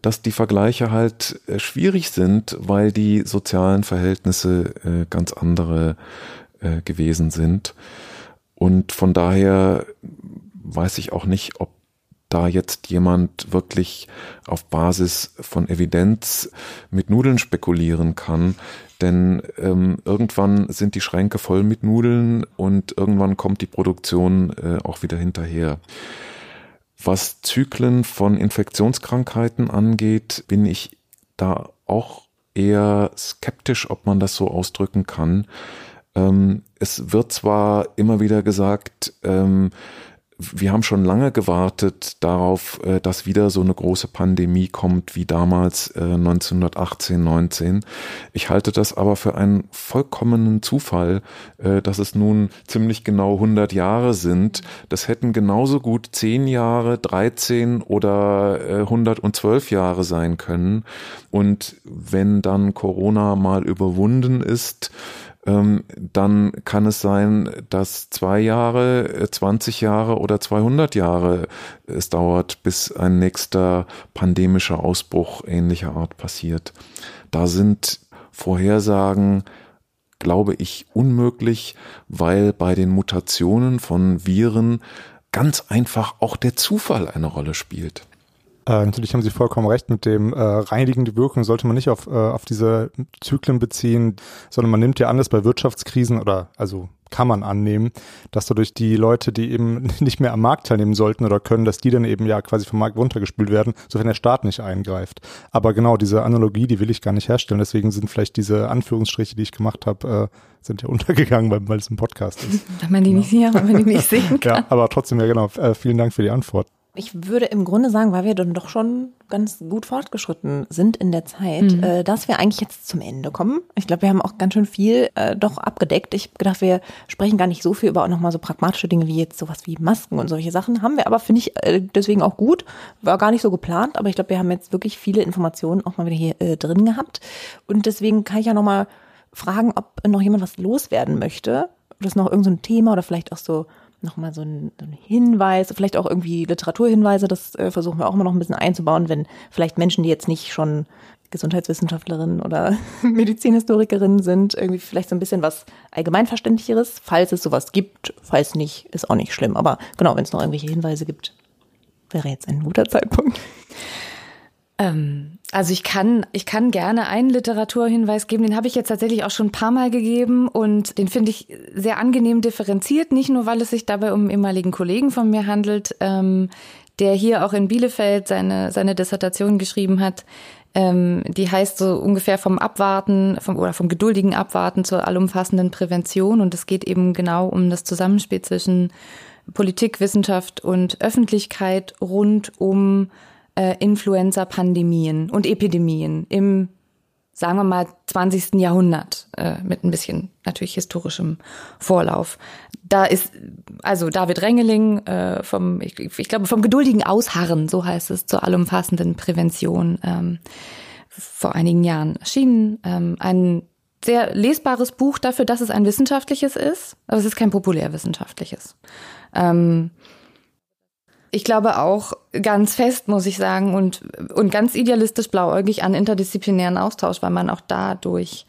dass die Vergleiche halt äh, schwierig sind, weil die sozialen Verhältnisse äh, ganz andere äh, gewesen sind. Und von daher weiß ich auch nicht, ob da jetzt jemand wirklich auf Basis von Evidenz mit Nudeln spekulieren kann. Denn ähm, irgendwann sind die Schränke voll mit Nudeln und irgendwann kommt die Produktion äh, auch wieder hinterher. Was Zyklen von Infektionskrankheiten angeht, bin ich da auch eher skeptisch, ob man das so ausdrücken kann. Ähm, es wird zwar immer wieder gesagt, ähm, wir haben schon lange gewartet darauf, äh, dass wieder so eine große Pandemie kommt wie damals 1918, äh, 19. Ich halte das aber für einen vollkommenen Zufall, äh, dass es nun ziemlich genau 100 Jahre sind. Das hätten genauso gut 10 Jahre, 13 oder 112 Jahre sein können. Und wenn dann Corona mal überwunden ist, dann kann es sein, dass zwei Jahre, 20 äh, Jahre oder 200 Jahre es dauert, bis ein nächster pandemischer Ausbruch ähnlicher Art passiert. Da sind Vorhersagen, glaube ich, unmöglich, weil bei den Mutationen von Viren ganz einfach auch der Zufall eine Rolle spielt. Äh, natürlich haben Sie vollkommen recht mit dem äh, reinigende Wirkung sollte man nicht auf, äh, auf diese Zyklen beziehen, sondern man nimmt ja an, dass bei Wirtschaftskrisen oder also kann man annehmen, dass dadurch die Leute, die eben nicht mehr am Markt teilnehmen sollten oder können, dass die dann eben ja quasi vom Markt runtergespült werden, sofern der Staat nicht eingreift. Aber genau diese Analogie, die will ich gar nicht herstellen. Deswegen sind vielleicht diese Anführungsstriche, die ich gemacht habe, äh, sind ja untergegangen, weil, weil es ein Podcast ist. Wenn man die nicht, ja, wenn man die nicht sehen kann. Ja, aber trotzdem, ja genau. Äh, vielen Dank für die Antwort. Ich würde im Grunde sagen, weil wir dann doch schon ganz gut fortgeschritten sind in der Zeit, mhm. äh, dass wir eigentlich jetzt zum Ende kommen. Ich glaube, wir haben auch ganz schön viel äh, doch abgedeckt. Ich gedacht, wir sprechen gar nicht so viel über auch nochmal so pragmatische Dinge wie jetzt sowas wie Masken und solche Sachen. Haben wir aber, finde ich, äh, deswegen auch gut. War gar nicht so geplant, aber ich glaube, wir haben jetzt wirklich viele Informationen auch mal wieder hier äh, drin gehabt. Und deswegen kann ich ja nochmal fragen, ob noch jemand was loswerden möchte. Oder ist noch irgendein so Thema oder vielleicht auch so nochmal so ein, so ein Hinweis, vielleicht auch irgendwie Literaturhinweise, das äh, versuchen wir auch immer noch ein bisschen einzubauen, wenn vielleicht Menschen, die jetzt nicht schon Gesundheitswissenschaftlerinnen oder Medizinhistorikerinnen sind, irgendwie vielleicht so ein bisschen was allgemeinverständlicheres, falls es sowas gibt. Falls nicht, ist auch nicht schlimm. Aber genau, wenn es noch irgendwelche Hinweise gibt, wäre jetzt ein guter Zeitpunkt. Ähm, also ich kann, ich kann gerne einen Literaturhinweis geben, den habe ich jetzt tatsächlich auch schon ein paar Mal gegeben und den finde ich sehr angenehm differenziert, nicht nur, weil es sich dabei um einen ehemaligen Kollegen von mir handelt, ähm, der hier auch in Bielefeld seine, seine Dissertation geschrieben hat. Ähm, die heißt so ungefähr vom Abwarten vom, oder vom geduldigen Abwarten zur allumfassenden Prävention und es geht eben genau um das Zusammenspiel zwischen Politik, Wissenschaft und Öffentlichkeit rund um äh, Influenza-Pandemien und Epidemien im, sagen wir mal, 20. Jahrhundert, äh, mit ein bisschen natürlich historischem Vorlauf. Da ist also David Rengeling äh, vom, ich, ich glaube, vom geduldigen Ausharren, so heißt es, zur allumfassenden Prävention ähm, vor einigen Jahren erschienen. Ähm, ein sehr lesbares Buch dafür, dass es ein wissenschaftliches ist, aber es ist kein populärwissenschaftliches. Ähm, ich glaube auch ganz fest, muss ich sagen, und, und ganz idealistisch blauäugig an interdisziplinären Austausch, weil man auch dadurch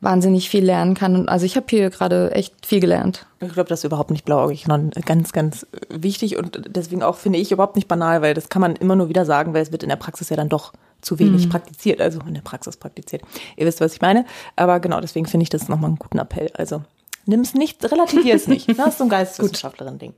wahnsinnig viel lernen kann. Und also ich habe hier gerade echt viel gelernt. Ich glaube, das ist überhaupt nicht blauäugig, sondern ganz, ganz wichtig und deswegen auch finde ich überhaupt nicht banal, weil das kann man immer nur wieder sagen, weil es wird in der Praxis ja dann doch zu wenig mhm. praktiziert, also in der Praxis praktiziert. Ihr wisst, was ich meine. Aber genau, deswegen finde ich das nochmal einen guten Appell. Also nimm es nicht, relativier es nicht. Das ist so ein Geisteswissenschaftlerin-Ding.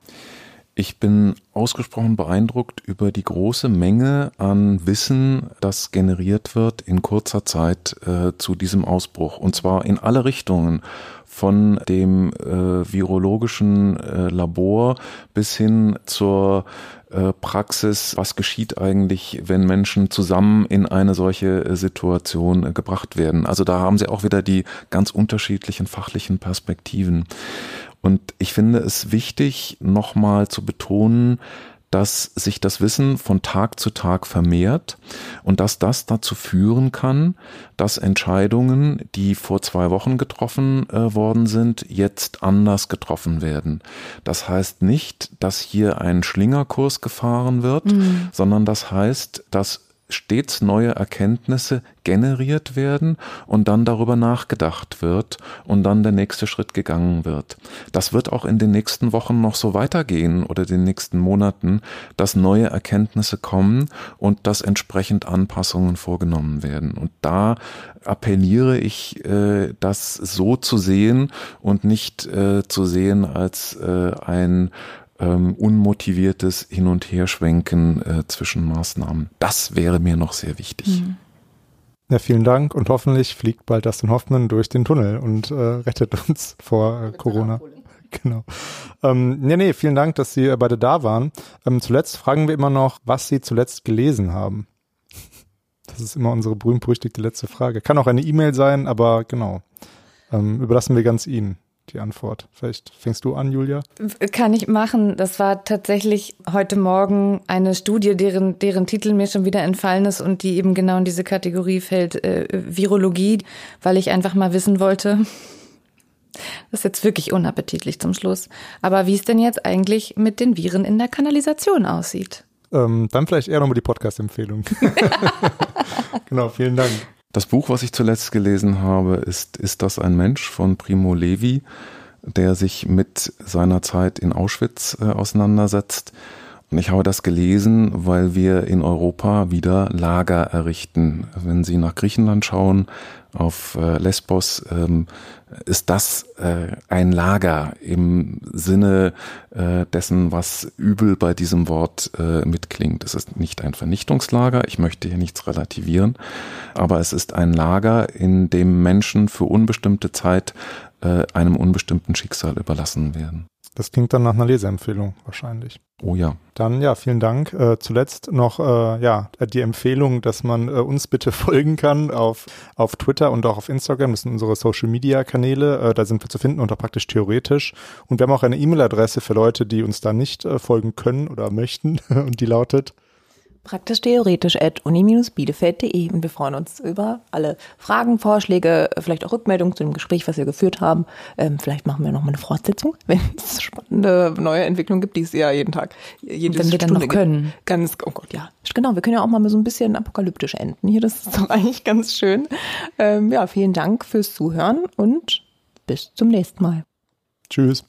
Ich bin ausgesprochen beeindruckt über die große Menge an Wissen, das generiert wird in kurzer Zeit äh, zu diesem Ausbruch. Und zwar in alle Richtungen. Von dem äh, virologischen äh, Labor bis hin zur äh, Praxis, was geschieht eigentlich, wenn Menschen zusammen in eine solche äh, Situation äh, gebracht werden. Also da haben Sie auch wieder die ganz unterschiedlichen fachlichen Perspektiven. Und ich finde es wichtig, nochmal zu betonen, dass sich das Wissen von Tag zu Tag vermehrt und dass das dazu führen kann, dass Entscheidungen, die vor zwei Wochen getroffen äh, worden sind, jetzt anders getroffen werden. Das heißt nicht, dass hier ein Schlingerkurs gefahren wird, mhm. sondern das heißt, dass stets neue Erkenntnisse generiert werden und dann darüber nachgedacht wird und dann der nächste Schritt gegangen wird. Das wird auch in den nächsten Wochen noch so weitergehen oder den nächsten Monaten, dass neue Erkenntnisse kommen und dass entsprechend Anpassungen vorgenommen werden. Und da appelliere ich, äh, das so zu sehen und nicht äh, zu sehen als äh, ein ähm, unmotiviertes Hin- und Herschwenken äh, zwischen Maßnahmen. Das wäre mir noch sehr wichtig. Mhm. Ja, vielen Dank und hoffentlich fliegt bald Dustin Hoffmann durch den Tunnel und äh, rettet uns vor äh, Corona. Genau. Ähm, nee, nee, vielen Dank, dass Sie beide da waren. Ähm, zuletzt fragen wir immer noch, was Sie zuletzt gelesen haben. Das ist immer unsere berühmt-berüchtigte letzte Frage. Kann auch eine E-Mail sein, aber genau. Ähm, überlassen wir ganz Ihnen die Antwort. Vielleicht fängst du an, Julia? Kann ich machen. Das war tatsächlich heute Morgen eine Studie, deren, deren Titel mir schon wieder entfallen ist und die eben genau in diese Kategorie fällt, äh, Virologie, weil ich einfach mal wissen wollte, das ist jetzt wirklich unappetitlich zum Schluss. Aber wie es denn jetzt eigentlich mit den Viren in der Kanalisation aussieht? Ähm, dann vielleicht eher nochmal die Podcast-Empfehlung. genau, vielen Dank. Das Buch, was ich zuletzt gelesen habe, ist Ist das ein Mensch von Primo Levi, der sich mit seiner Zeit in Auschwitz äh, auseinandersetzt. Und ich habe das gelesen, weil wir in Europa wieder Lager errichten. Wenn Sie nach Griechenland schauen, auf äh, Lesbos, ähm, ist das äh, ein Lager im Sinne äh, dessen, was übel bei diesem Wort äh, mitklingt. Es ist nicht ein Vernichtungslager, ich möchte hier nichts relativieren, aber es ist ein Lager, in dem Menschen für unbestimmte Zeit äh, einem unbestimmten Schicksal überlassen werden. Das klingt dann nach einer Leseempfehlung wahrscheinlich. Oh ja. Dann ja, vielen Dank. Äh, zuletzt noch äh, ja die Empfehlung, dass man äh, uns bitte folgen kann auf auf Twitter und auch auf Instagram. Das sind unsere Social Media Kanäle. Äh, da sind wir zu finden unter praktisch theoretisch. Und wir haben auch eine E-Mail-Adresse für Leute, die uns da nicht äh, folgen können oder möchten. und die lautet praktisch theoretisch at uni-bielefeld.de und wir freuen uns über alle Fragen, Vorschläge, vielleicht auch Rückmeldungen zu dem Gespräch, was wir geführt haben. Ähm, vielleicht machen wir noch mal eine Fortsetzung, wenn es spannende neue Entwicklungen gibt, die es ja jeden Tag, jede wenn wir dann noch können. Gibt. Ganz, oh Gott, ja. Genau, wir können ja auch mal so ein bisschen apokalyptisch enden hier. Das ist doch eigentlich ganz schön. Ähm, ja, vielen Dank fürs Zuhören und bis zum nächsten Mal. Tschüss.